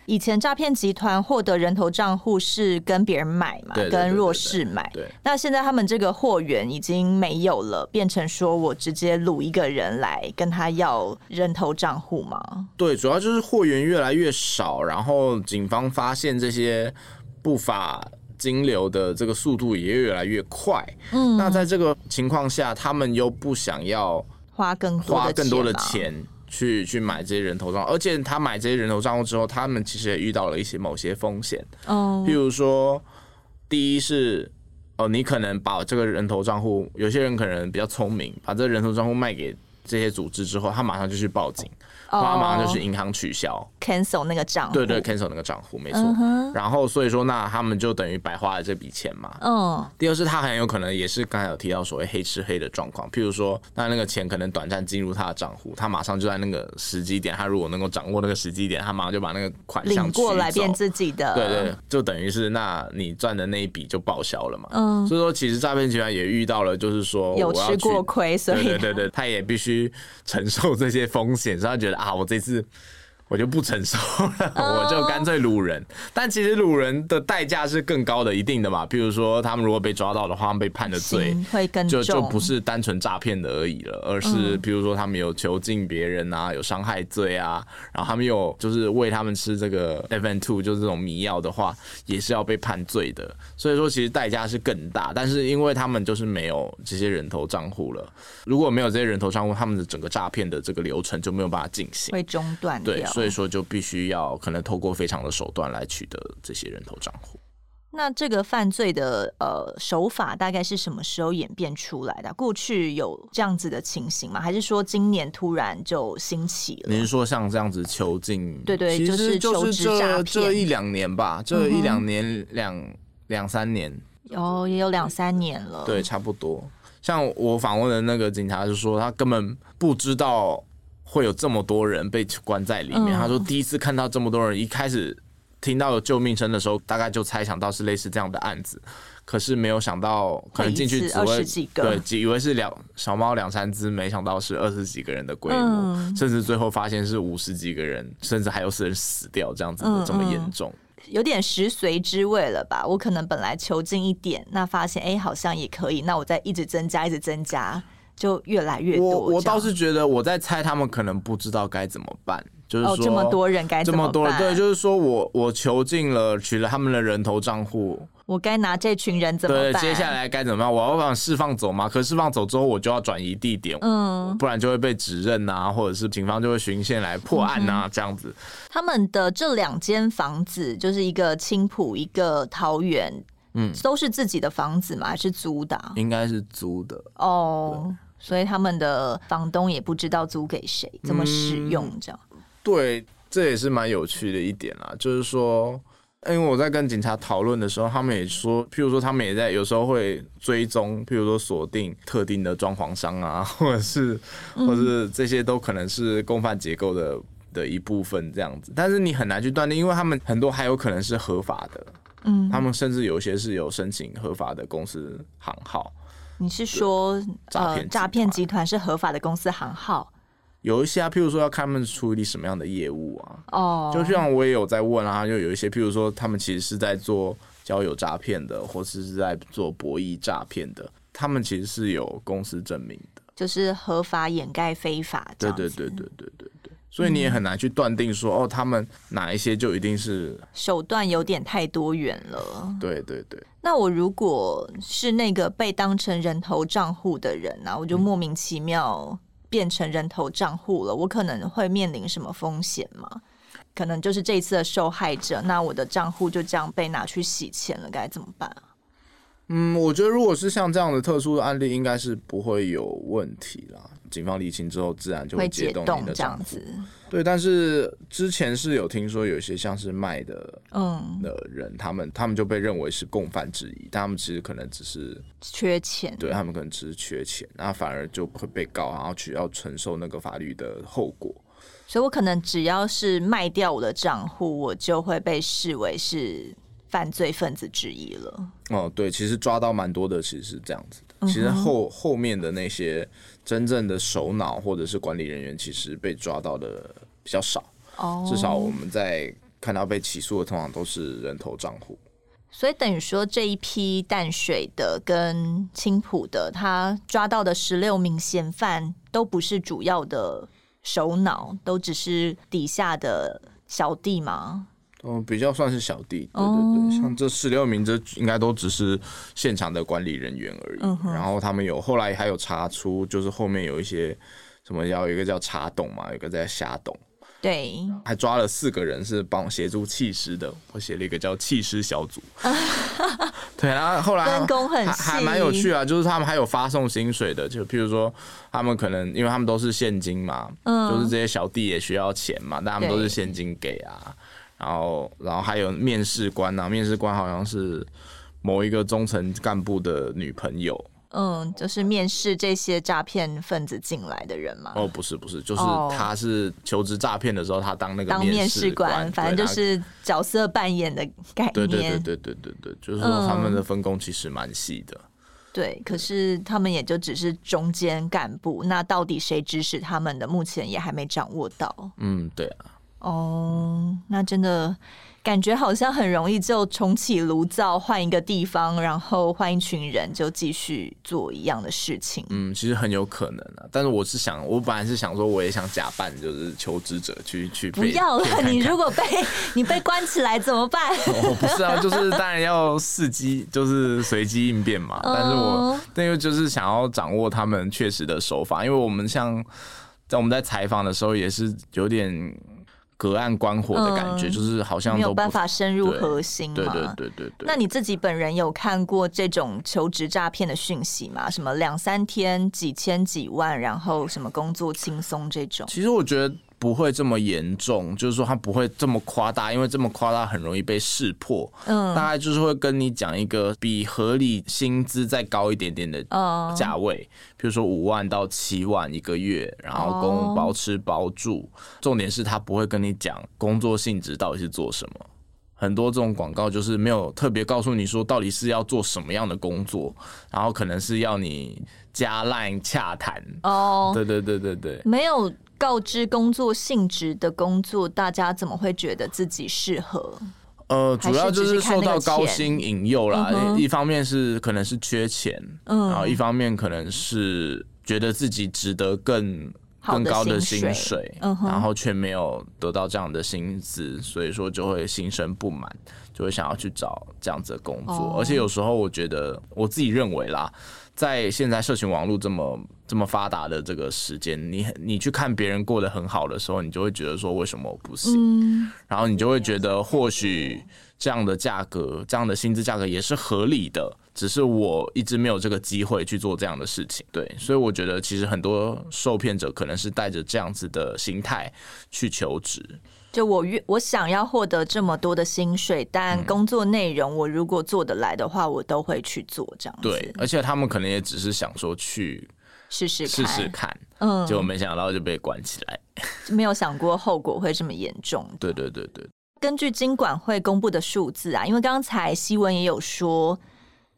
Speaker 2: 以前诈骗集团获得人头账户是跟别人买嘛，跟弱势买。对，那现在他们这个货源已经没有了，变成说我直接撸一个人来跟他要人头账户吗？
Speaker 3: 对，主要就是货源越来越少，然后警方发现这些不法金流的这个速度也越来越快。嗯，那在这个情况下，他们又不想要
Speaker 2: 花更多
Speaker 3: 花更多的钱。去去买这些人头账，而且他买这些人头账户之后，他们其实也遇到了一些某些风险。哦，譬如说，第一是哦，你可能把这个人头账户，有些人可能比较聪明，把这个人头账户卖给这些组织之后，他马上就去报警。他马上就去银行取消
Speaker 2: ，cancel 那个账户，
Speaker 3: 对对，cancel 那个账户，没错。Uh huh. 然后所以说，那他们就等于白花了这笔钱嘛。嗯。Uh. 第二是，他很有可能也是刚才有提到所谓黑吃黑的状况，譬如说，那那个钱可能短暂进入他的账户，他马上就在那个时机点，他如果能够掌握那个时机点，他马上就把那个款项
Speaker 2: 领过来变自己的。
Speaker 3: 对，对对，就等于是那你赚的那一笔就报销了嘛。嗯。Uh. 所以说，其实诈骗集团也遇到了，就是说
Speaker 2: 有吃过亏，所以
Speaker 3: 对对对，他也必须承受这些风险，所以他觉得啊，我这次。我就不承受了，<laughs> 我就干脆掳人。但其实掳人的代价是更高的，一定的嘛。比如说，他们如果被抓到的话，他们被判的罪
Speaker 2: 会更重，
Speaker 3: 就就不是单纯诈骗的而已了，而是比如说他们有囚禁别人啊，有伤害罪啊，然后他们有就是喂他们吃这个 FM2，就是这种迷药的话，也是要被判罪的。所以说，其实代价是更大。但是因为他们就是没有这些人头账户了，如果没有这些人头账户，他们的整个诈骗的这个流程就没有办法进行，
Speaker 2: 会中断掉。
Speaker 3: 对。所以说，就必须要可能透过非常的手段来取得这些人头账户。
Speaker 2: 那这个犯罪的呃手法大概是什么时候演变出来的？过去有这样子的情形吗？还是说今年突然就兴起了？
Speaker 3: 你是说像这样子囚禁？
Speaker 2: 对对，
Speaker 3: 其
Speaker 2: 实就是这
Speaker 3: 这一两年吧，这一两年两两三年，
Speaker 2: 有，也有两三年了。
Speaker 3: 对，差不多。像我访问的那个警察就说，他根本不知道。会有这么多人被关在里面。他说第一次看到这么多人，一开始听到有救命声的时候，大概就猜想到是类似这样的案子，可是没有想到可能进去只会对，以为是两小猫两三只，没想到是二十几个人的规模，甚至最后发现是五十几个人，甚至还有人死掉这样子的这么严重，
Speaker 2: 有点食髓之味了吧？我可能本来囚禁一点，那发现哎好像也可以，那我再一直增加，一直增加。就越来越多。
Speaker 3: 我我倒是觉得我在猜，他们可能不知道该怎么办，就是说、哦、
Speaker 2: 这么多人该怎么办？这么多人，
Speaker 3: 对，就是说我我囚禁了，取了他们的人头账户，
Speaker 2: 我该拿这群人怎么办？
Speaker 3: 对，接下来该怎么办？我要把释放走吗？可释放走之后，我就要转移地点，嗯，不然就会被指认啊，或者是警方就会循线来破案啊，嗯、这样子。
Speaker 2: 他们的这两间房子，就是一个青浦，一个桃园，嗯，都是自己的房子吗？还是租的？
Speaker 3: 应该是租的
Speaker 2: 哦。所以他们的房东也不知道租给谁，怎么使用这样。
Speaker 3: 嗯，对，这也是蛮有趣的一点啦。就是说，因为我在跟警察讨论的时候，他们也说，譬如说，他们也在有时候会追踪，譬如说锁定特定的装潢商啊，<laughs> 或者是，或者是这些都可能是共犯结构的的一部分这样子。但是你很难去断定，因为他们很多还有可能是合法的，嗯，他们甚至有些是有申请合法的公司行号。
Speaker 2: 你是说，呃，诈骗集团是合法的公司行号？
Speaker 3: 有一些啊，譬如说要看他们处理什么样的业务啊。哦，就像我也有在问啊，就有一些譬如说，他们其实是在做交友诈骗的，或是是在做博弈诈骗的，他们其实是有公司证明的，
Speaker 2: 就是合法掩盖非法。
Speaker 3: 对对对对对对对。所以你也很难去断定说，哦，他们哪一些就一定是
Speaker 2: 手段有点太多元了。
Speaker 3: 对对对。
Speaker 2: 那我如果是那个被当成人头账户的人呢、啊，我就莫名其妙变成人头账户了，我可能会面临什么风险吗？可能就是这一次的受害者，那我的账户就这样被拿去洗钱了，该怎么办啊？
Speaker 3: 嗯，我觉得如果是像这样的特殊的案例，应该是不会有问题啦。警方厘清之后，自然就会解冻你的账户。对，但是之前是有听说有一些像是卖的嗯的人，他们他们就被认为是共犯之一，但他们其实可能只是
Speaker 2: 缺钱，
Speaker 3: 对他们可能只是缺钱，那反而就会被告，然后去要承受那个法律的后果。
Speaker 2: 所以我可能只要是卖掉我的账户，我就会被视为是犯罪分子之一了。
Speaker 3: 哦，对，其实抓到蛮多的，其实是这样子的。其实后后面的那些真正的首脑或者是管理人员，其实被抓到的比较少。哦，至少我们在看到被起诉的，通常都是人头账户。
Speaker 2: 所以等于说，这一批淡水的跟青浦的，他抓到的十六名嫌犯都不是主要的首脑，都只是底下的小弟吗？
Speaker 3: 嗯，比较算是小弟，对对对，像这十六名，这应该都只是现场的管理人员而已。嗯、然后他们有后来还有查出，就是后面有一些什么有一个叫查董嘛，有一个在瞎董，
Speaker 2: 对，
Speaker 3: 还抓了四个人是帮协助弃尸的，我写了一个叫弃尸小组。<laughs> 对，然后后来
Speaker 2: 分工很，
Speaker 3: 还蛮有趣啊，就是他们还有发送薪水的，就譬如说他们可能因为他们都是现金嘛，嗯，就是这些小弟也需要钱嘛，但他们都是现金给啊。然后，然后还有面试官呐、啊，面试官好像是某一个中层干部的女朋友。
Speaker 2: 嗯，就是面试这些诈骗分子进来的人嘛。
Speaker 3: 哦，不是不是，就是他是求职诈骗的时候，他当那个
Speaker 2: 当面试官，反正就是角色扮演的概念。
Speaker 3: 对对对对对对对，就是说他们的分工其实蛮细的。
Speaker 2: 嗯、对，可是他们也就只是中间干部，那到底谁指使他们的，目前也还没掌握到。
Speaker 3: 嗯，对啊。
Speaker 2: 哦，那真的感觉好像很容易就重启炉灶，换一个地方，然后换一群人就继续做一样的事情。
Speaker 3: 嗯，其实很有可能啊。但是我是想，我本来是想说，我也想假扮就是求职者去去。
Speaker 2: 不要了，看看你如果被你被关起来怎么办？<laughs>
Speaker 3: 哦，不是啊，就是当然要伺机，就是随机应变嘛。但是我那个就是想要掌握他们确实的手法，因为我们像在我们在采访的时候也是有点。隔岸观火的感觉，嗯、就是好像
Speaker 2: 没有办法深入核心嘛。
Speaker 3: 对对对对对，对。
Speaker 2: 那你自己本人有看过这种求职诈骗的讯息吗？什么两三天几千几万，然后什么工作轻松这种？
Speaker 3: 其实我觉得。不会这么严重，就是说他不会这么夸大，因为这么夸大很容易被识破。嗯，大概就是会跟你讲一个比合理薪资再高一点点的价位，比如说五万到七万一个月，然后供包吃包住。重点是他不会跟你讲工作性质到底是做什么。很多这种广告就是没有特别告诉你说到底是要做什么样的工作，然后可能是要你加 line 洽谈。哦，对对对对对，
Speaker 2: 没有。告知工作性质的工作，大家怎么会觉得自己适合？
Speaker 3: 呃，主要就是受到高薪引诱啦。嗯、一方面是可能是缺钱，嗯，然后一方面可能是觉得自己值得更更高的薪水，嗯，然后却没有得到这样的薪资，所以说就会心生不满，就会想要去找这样子的工作。哦、而且有时候我觉得，我自己认为啦。在现在社群网络这么这么发达的这个时间，你你去看别人过得很好的时候，你就会觉得说，为什么我不行？嗯，然后你就会觉得或许这样的价格，这样的薪资价格也是合理的，只是我一直没有这个机会去做这样的事情。对，所以我觉得其实很多受骗者可能是带着这样子的心态去求职。
Speaker 2: 就我越我想要获得这么多的薪水，但工作内容我如果做得来的话，嗯、我都会去做这样子。
Speaker 3: 对，而且他们可能也只是想说去试试试试看，嗯，结果没想到就被关起来，<laughs>
Speaker 2: 没有想过后果会这么严重。
Speaker 3: 对对对对，
Speaker 2: 根据金管会公布的数字啊，因为刚才希文也有说，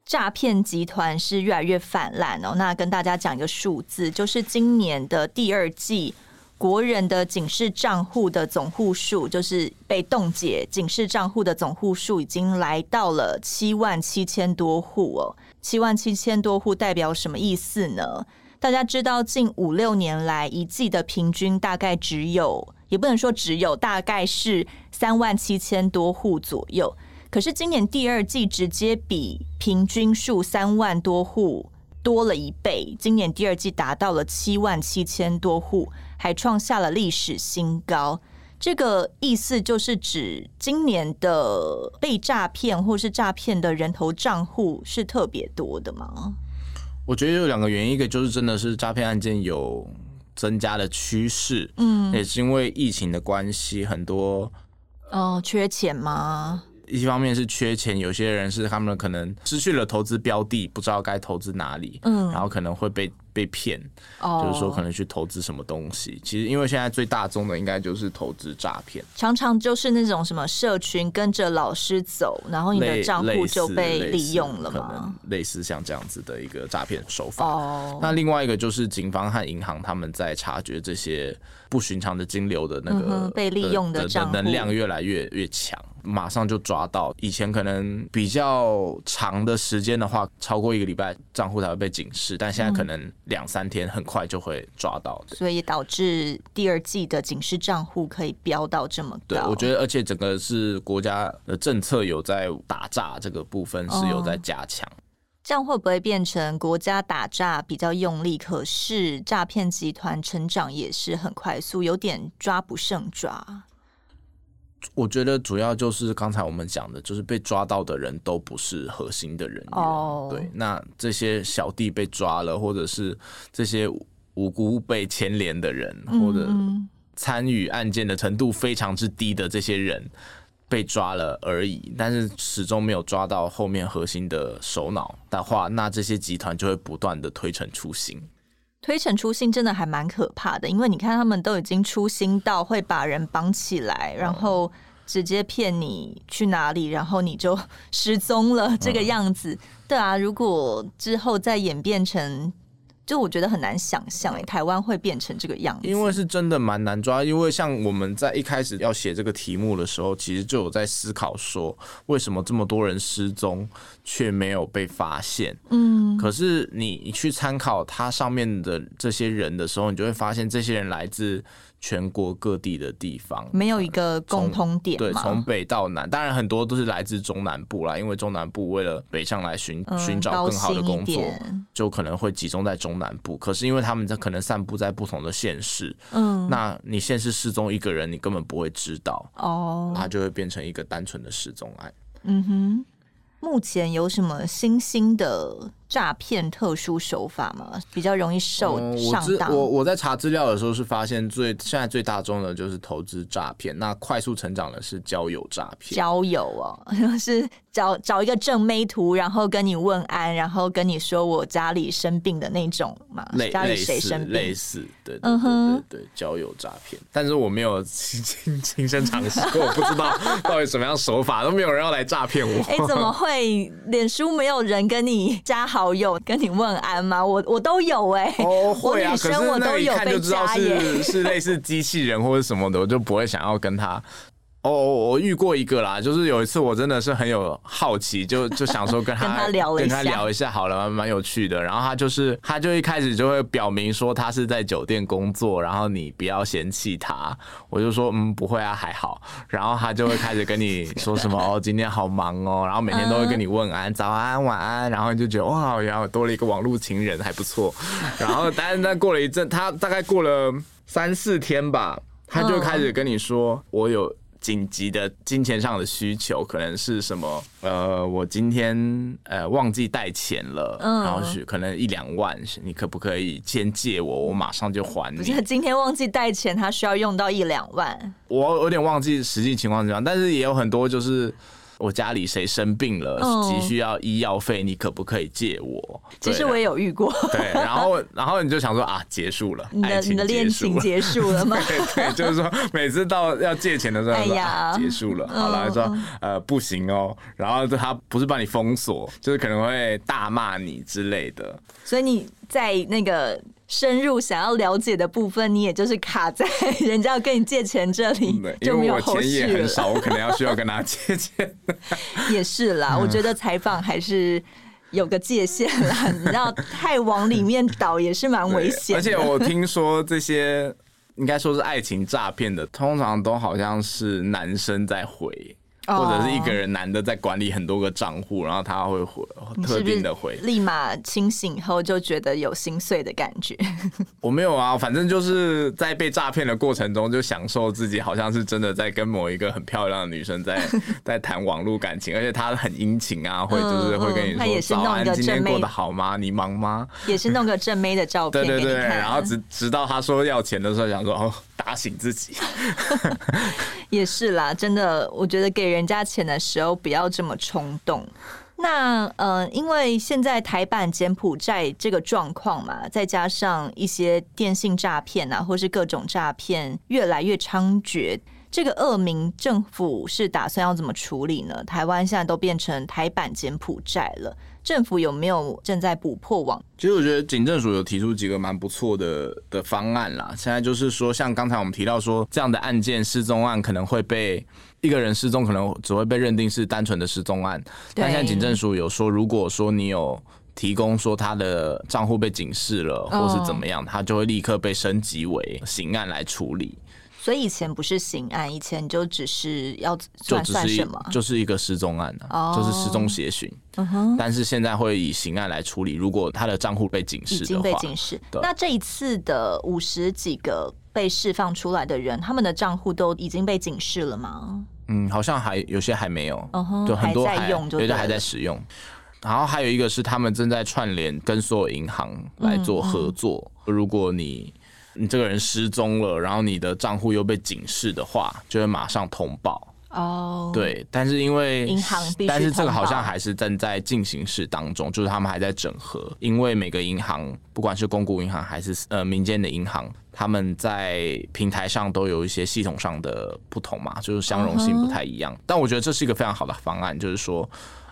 Speaker 2: 诈骗集团是越来越泛滥哦。那跟大家讲一个数字，就是今年的第二季。国人的警示账户的总户数，就是被冻结警示账户的总户数，已经来到了七万七千多户哦。七万七千多户代表什么意思呢？大家知道，近五六年来一季的平均大概只有，也不能说只有，大概是三万七千多户左右。可是今年第二季直接比平均数三万多户多了一倍，今年第二季达到了七万七千多户。还创下了历史新高，这个意思就是指今年的被诈骗或是诈骗的人头账户是特别多的吗？
Speaker 3: 我觉得有两个原因，一个就是真的是诈骗案件有增加的趋势，嗯，也是因为疫情的关系，很多
Speaker 2: 哦，缺钱吗？
Speaker 3: 一方面是缺钱，有些人是他们可能失去了投资标的，不知道该投资哪里，嗯，然后可能会被。被骗，哦就是说可能去投资什么东西。Oh. 其实因为现在最大宗的应该就是投资诈骗，
Speaker 2: 常常就是那种什么社群跟着老师走，然后你的账户就被利用了嘛，
Speaker 3: 类似像这样子的一个诈骗手法。哦，oh. 那另外一个就是警方和银行他们在察觉这些不寻常的金流的那个、
Speaker 2: 嗯、被利用的账户
Speaker 3: 能量越来越越强，马上就抓到。以前可能比较长的时间的话，超过一个礼拜账户才会被警示，但现在可能。两三天很快就会抓到的，
Speaker 2: 所以导致第二季的警示账户可以飙到这么高。
Speaker 3: 对，我觉得，而且整个是国家的政策有在打诈这个部分是有在加强。哦，
Speaker 2: 这样会不会变成国家打诈比较用力，可是诈骗集团成长也是很快速，有点抓不胜抓？
Speaker 3: 我觉得主要就是刚才我们讲的，就是被抓到的人都不是核心的人员。Oh. 对，那这些小弟被抓了，或者是这些无辜被牵连的人，或者参与案件的程度非常之低的这些人被抓了而已，但是始终没有抓到后面核心的首脑的话，那这些集团就会不断的推陈出新。
Speaker 2: 推陈出新真的还蛮可怕的，因为你看他们都已经出新到会把人绑起来，然后直接骗你去哪里，然后你就 <laughs> 失踪了这个样子。对啊，如果之后再演变成。就我觉得很难想象，诶，台湾会变成这个样子。
Speaker 3: 因为是真的蛮难抓，因为像我们在一开始要写这个题目的时候，其实就有在思考说，为什么这么多人失踪却没有被发现？嗯，可是你去参考它上面的这些人的时候，你就会发现这些人来自。全国各地的地方
Speaker 2: 没有一个共通点，
Speaker 3: 对，从北到南，当然很多都是来自中南部啦，因为中南部为了北上来寻寻、嗯、找更好的工作，就可能会集中在中南部。可是因为他们在可能散布在不同的县市，嗯，那你县市失踪一个人，你根本不会知道哦，他就会变成一个单纯的失踪案。
Speaker 2: 嗯哼，目前有什么新兴的？诈骗特殊手法嘛，比较容易受上当。
Speaker 3: 我我我在查资料的时候是发现最现在最大众的就是投资诈骗，那快速成长的是交友诈骗。
Speaker 2: 交友哦，<laughs> 是找找一个正妹图，然后跟你问安，然后跟你说我家里生病的那种嘛。
Speaker 3: 类
Speaker 2: 家里谁生病？
Speaker 3: 类似，对对对对对，交友诈骗。但是我没有 <laughs> 亲亲亲身尝试过，我不知道 <laughs> 到底什么样手法，都没有人要来诈骗我。
Speaker 2: 哎，怎么会？脸书没有人跟你加好？好友跟你问安吗？我我都有哎、欸，
Speaker 3: 哦会啊，
Speaker 2: 我女生我都有被加耶，
Speaker 3: 是 <laughs> 是类似机器人或者什么的，我就不会想要跟他。哦，我遇过一个啦，就是有一次我真的是很有好奇，就就想说跟他 <laughs>
Speaker 2: 跟他聊
Speaker 3: 跟他聊一下好了，蛮有趣的。然后他就是他就一开始就会表明说他是在酒店工作，然后你不要嫌弃他。我就说嗯不会啊还好。然后他就会开始跟你说什么哦今天好忙哦，然后每天都会跟你问安早安晚安，然后你就觉得哇然后多了一个网络情人还不错。然后但是过了一阵，他大概过了三四天吧，他就开始跟你说我有。紧急的金钱上的需求可能是什么？呃，我今天呃忘记带钱了，嗯、然后是可能一两万，你可不可以先借我？我马上就还你。不
Speaker 2: 是今天忘记带钱，他需要用到一两万。
Speaker 3: 我有点忘记实际情况怎样，但是也有很多就是。我家里谁生病了，急需要医药费，你可不可以借我？
Speaker 2: 其实我也有遇过。
Speaker 3: 对，然后 <laughs> 然后你就想说啊，结束了，
Speaker 2: 你的你的恋情结束了吗？<laughs>
Speaker 3: 对对，就是说每次到要借钱的时候，哎呀，结束了，好了，说呃不行哦，然后他不是把你封锁，就是可能会大骂你之类的。
Speaker 2: 所以你在那个。深入想要了解的部分，你也就是卡在人家要跟你借钱这里，就没有后续了。因为我钱也很少，
Speaker 3: 我可能要需要跟他借钱。<laughs>
Speaker 2: 也是啦，我觉得采访还是有个界限啦，<laughs> 你知道，太往里面倒也是蛮危险。
Speaker 3: 而且我听说这些应该说是爱情诈骗的，通常都好像是男生在回。或者是一个人男的在管理很多个账户，然后他会回特定的回，
Speaker 2: 立马清醒后就觉得有心碎的感觉。<laughs>
Speaker 3: 我没有啊，反正就是在被诈骗的过程中，就享受自己好像是真的在跟某一个很漂亮的女生在 <laughs> 在谈网络感情，而且她很殷勤啊，会就是会跟你说、嗯嗯、早安，今天过得好吗？你忙吗？
Speaker 2: 也是弄个正妹的照 <laughs> 片，
Speaker 3: 对对对，然后直直到他说要钱的时候，想说哦。打醒自己，<laughs>
Speaker 2: 也是啦。真的，我觉得给人家钱的时候不要这么冲动。那呃，因为现在台版柬埔寨这个状况嘛，再加上一些电信诈骗啊，或是各种诈骗越来越猖獗，这个恶名政府是打算要怎么处理呢？台湾现在都变成台版柬埔寨了。政府有没有正在补破网？
Speaker 3: 其实我觉得警政署有提出几个蛮不错的的方案啦。现在就是说，像刚才我们提到说，这样的案件失踪案可能会被一个人失踪，可能只会被认定是单纯的失踪案。但现在警政署有说，如果说你有提供说他的账户被警示了，或是怎么样，他就会立刻被升级为刑案来处理。
Speaker 2: 所以以前不是刑案，以前就只是要算算什么，
Speaker 3: 就是一个失踪案啊，就是失踪协寻。嗯哼。但是现在会以刑案来处理，如果他的账户被警示的话，已经被警示。
Speaker 2: 那这一次的五十几个被释放出来的人，他们的账户都已经被警示了吗？
Speaker 3: 嗯，好像还有些还没有，嗯哼，就很多还在用，有的还在使用。然后还有一个是他们正在串联跟所有银行来做合作，如果你。你这个人失踪了，然后你的账户又被警示的话，就会马上通报。哦，oh, 对，但是因为
Speaker 2: 银行必须，
Speaker 3: 但是这个好像还是正在进行式当中，就是他们还在整合。因为每个银行，不管是公股银行还是呃民间的银行，他们在平台上都有一些系统上的不同嘛，就是相容性不太一样。Uh huh. 但我觉得这是一个非常好的方案，就是说。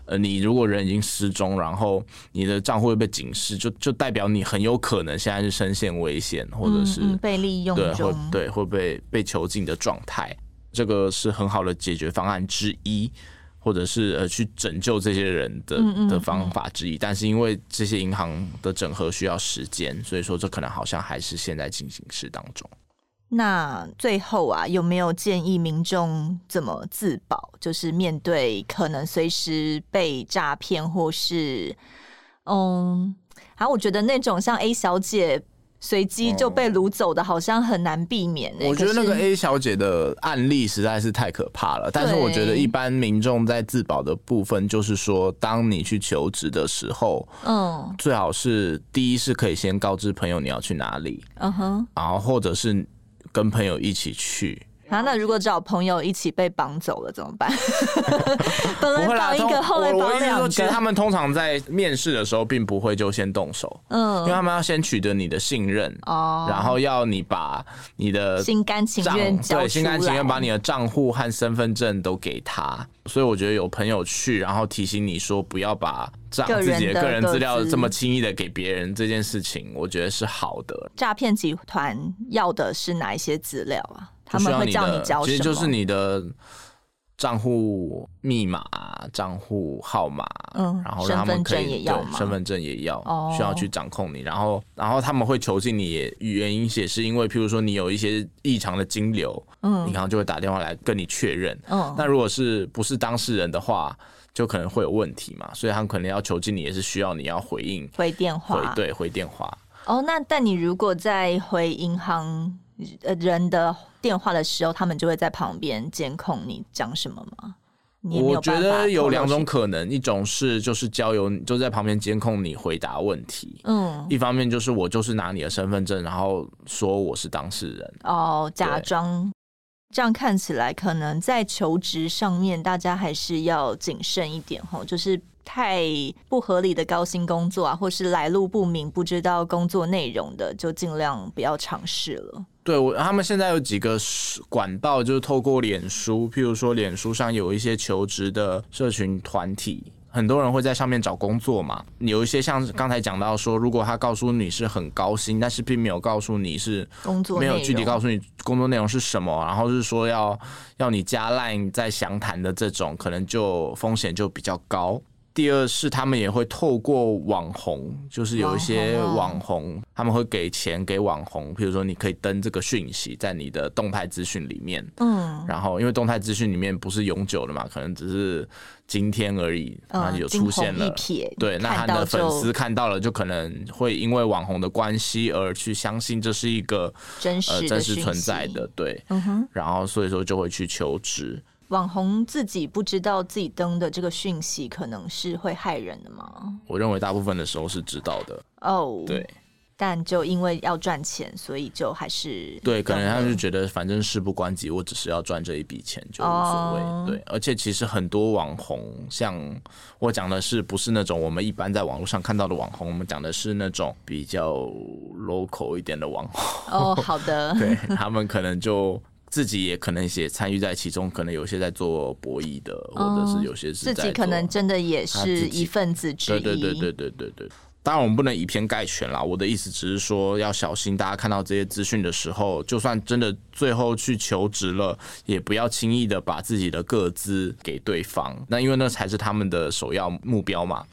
Speaker 3: 呃，你如果人已经失踪，然后你的账户会被警示，就就代表你很有可能现在是深陷危险，或者是、嗯、
Speaker 2: 被利用，
Speaker 3: 对，会对会被被囚禁的状态。这个是很好的解决方案之一，或者是呃去拯救这些人的的方法之一。但是因为这些银行的整合需要时间，所以说这可能好像还是现在进行式当中。
Speaker 2: 那最后啊，有没有建议民众怎么自保？就是面对可能随时被诈骗，或是嗯，啊，我觉得那种像 A 小姐随机就被掳走的，好像很难避免、欸。
Speaker 3: 我觉得那个 A 小姐的案例实在是太可怕了。但是我觉得一般民众在自保的部分，就是说，当你去求职的时候，嗯，最好是第一是可以先告知朋友你要去哪里，嗯哼，然后或者是。跟朋友一起去
Speaker 2: 啊？那如果找朋友一起被绑走了怎么办？<laughs> 本来绑一个，后来绑两个。
Speaker 3: 其实他们通常在面试的时候，并不会就先动手，嗯，因为他们要先取得你的信任哦，然后要你把你的
Speaker 2: 心甘情愿
Speaker 3: 对心甘情愿把你的账户和身份证都给他。所以我觉得有朋友去，然后提醒你说不要把账自己的个人资料这么轻易的给别人，这件事情我觉得是好的。
Speaker 2: 诈骗集团要的是哪一些资料啊？他们会叫你交什么？
Speaker 3: 其实就是你的账户密码、账户号码，嗯，然后让他们可以对身份证也要，哦需要去掌控你。然后，然后他们会囚禁你，原因也是因为，譬如说你有一些异常的金流，嗯，银行就会打电话来跟你确认。嗯，那如果是不是当事人的话，就可能会有问题嘛，所以他们可能要囚禁你，也是需要你要回应，
Speaker 2: 回电话，
Speaker 3: 回对，回电话。
Speaker 2: 哦，那但你如果在回银行。呃，人的电话的时候，他们就会在旁边监控你讲什么吗？
Speaker 3: 我觉得有两种可能，一种是就是交由就在旁边监控你回答问题，嗯，一方面就是我就是拿你的身份证，然后说我是当事人，
Speaker 2: 哦，假装。这样看起来，可能在求职上面大家还是要谨慎一点齁，就是。太不合理的高薪工作啊，或是来路不明、不知道工作内容的，就尽量不要尝试了。
Speaker 3: 对，我他们现在有几个管道，就是透过脸书，譬如说脸书上有一些求职的社群团体，很多人会在上面找工作嘛。有一些像刚才讲到说，如果他告诉你是很高薪，但是并没有告诉你是工作，没有具体告诉你工作内容是什么，然后是说要要你加 Line 再详谈的这种，可能就风险就比较高。第二是他们也会透过网红，就是有一些网红，他们会给钱给网红，比如说你可以登这个讯息在你的动态资讯里面，嗯，然后因为动态资讯里面不是永久的嘛，可能只是今天而已，啊，有出现了，对，那他的粉丝看到了，就可能会因为网红的关系而去相信这是一个
Speaker 2: 真实
Speaker 3: 呃真实存在的，对，然后所以说就会去求职。
Speaker 2: 网红自己不知道自己登的这个讯息可能是会害人的吗？
Speaker 3: 我认为大部分的时候是知道的哦。Oh, 对，
Speaker 2: 但就因为要赚钱，所以就还是
Speaker 3: 对，可能他们就觉得反正事不关己，我只是要赚这一笔钱就无所谓。Oh. 对，而且其实很多网红，像我讲的是不是那种我们一般在网络上看到的网红？我们讲的是那种比较 local 一点的网红。
Speaker 2: 哦，oh, 好的，<laughs>
Speaker 3: 对他们可能就。自己也可能也参与在其中，可能有些在做博弈的，或者是有些是
Speaker 2: 自己可能真的也是一份子之一。
Speaker 3: 对对对对对对对。当然，我们不能以偏概全啦。我的意思只是说，要小心大家看到这些资讯的时候，就算真的最后去求职了，也不要轻易的把自己的个资给对方。那因为那才是他们的首要目标嘛。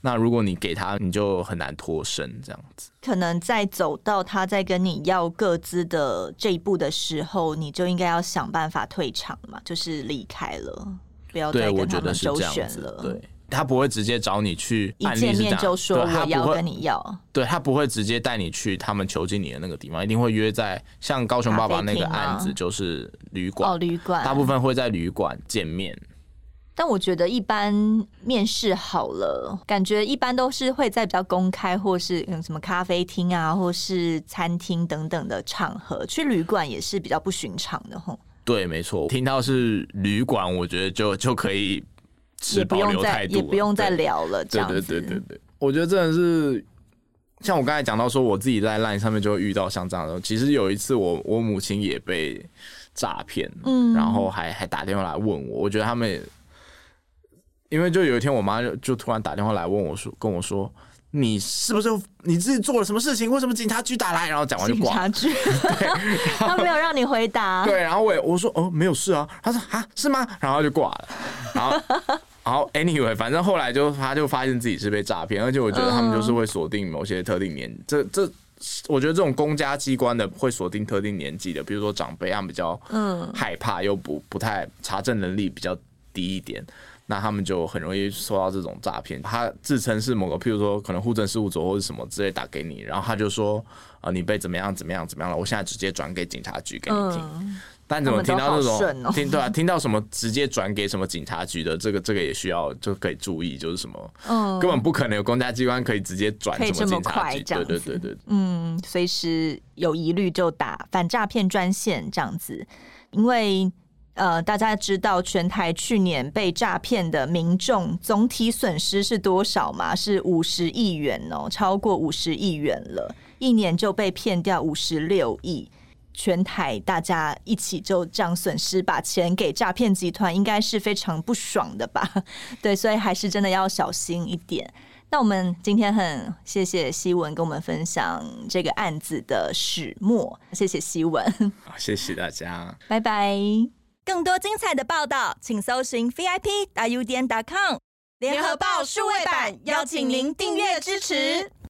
Speaker 3: 那如果你给他，你就很难脱身，这样子。
Speaker 2: 可能在走到他在跟你要各自的这一步的时候，你就应该要想办法退场嘛，就是离开了，不要再跟他们周旋了。
Speaker 3: 对，他不会直接找你去，
Speaker 2: 一见面就说我要跟你要。
Speaker 3: 对，他不会直接带你去他们囚禁你的那个地方，一定会约在像高雄爸爸那个案子，就是旅馆
Speaker 2: 哦，旅馆，
Speaker 3: 大部分会在旅馆见面。
Speaker 2: 但我觉得一般面试好了，感觉一般都是会在比较公开，或是嗯什么咖啡厅啊，或是餐厅等等的场合。去旅馆也是比较不寻常的吼。
Speaker 3: 对，没错。听到是旅馆，我觉得就就可以持保留态度，
Speaker 2: 也不用再聊了。这样
Speaker 3: 对对对对对，我觉得真的是像我刚才讲到说，我自己在 LINE 上面就会遇到像这样的。其实有一次我，我我母亲也被诈骗，嗯，然后还还打电话来问我。我觉得他们。因为就有一天，我妈就就突然打电话来问我说：“跟我说，你是不是你自己做了什么事情？为什么警察局打来？”然后讲完就挂。警察局，<laughs>
Speaker 2: 对，他没有让你回答。
Speaker 3: 对，然后我也我说：“哦，没有事啊。”他说：“啊，是吗？”然后就挂了。然后，<laughs> 然后 anyway，反正后来就他就发现自己是被诈骗，而且我觉得他们就是会锁定某些特定年，这这，我觉得这种公家机关的会锁定特定年纪的，比如说长辈，他们比较嗯害怕，又不不太查证能力比较低一点。那他们就很容易受到这种诈骗。他自称是某个，譬如说可能户政事务所或者什么之类打给你，然后他就说，呃，你被怎么样怎么样怎么样了？我现在直接转给警察局给你听。嗯、但怎么听到这种、哦、听对啊？听到什么直接转给什么警察局的？这个这个也需要就可以注意，就是什么，嗯，根本不可能有公家机关可以直接转什么警察局，对对对对，
Speaker 2: 嗯，随时有疑虑就打反诈骗专线这样子，因为。呃，大家知道全台去年被诈骗的民众总体损失是多少吗？是五十亿元哦，超过五十亿元了，一年就被骗掉五十六亿。全台大家一起就这样损失，把钱给诈骗集团，应该是非常不爽的吧？<laughs> 对，所以还是真的要小心一点。那我们今天很谢谢希文跟我们分享这个案子的始末，谢谢希文，
Speaker 3: 谢谢大家，
Speaker 2: 拜拜。更多精彩的报道，请搜寻 VIP 大 U 点 com 联合报数位版，邀请您订阅支持。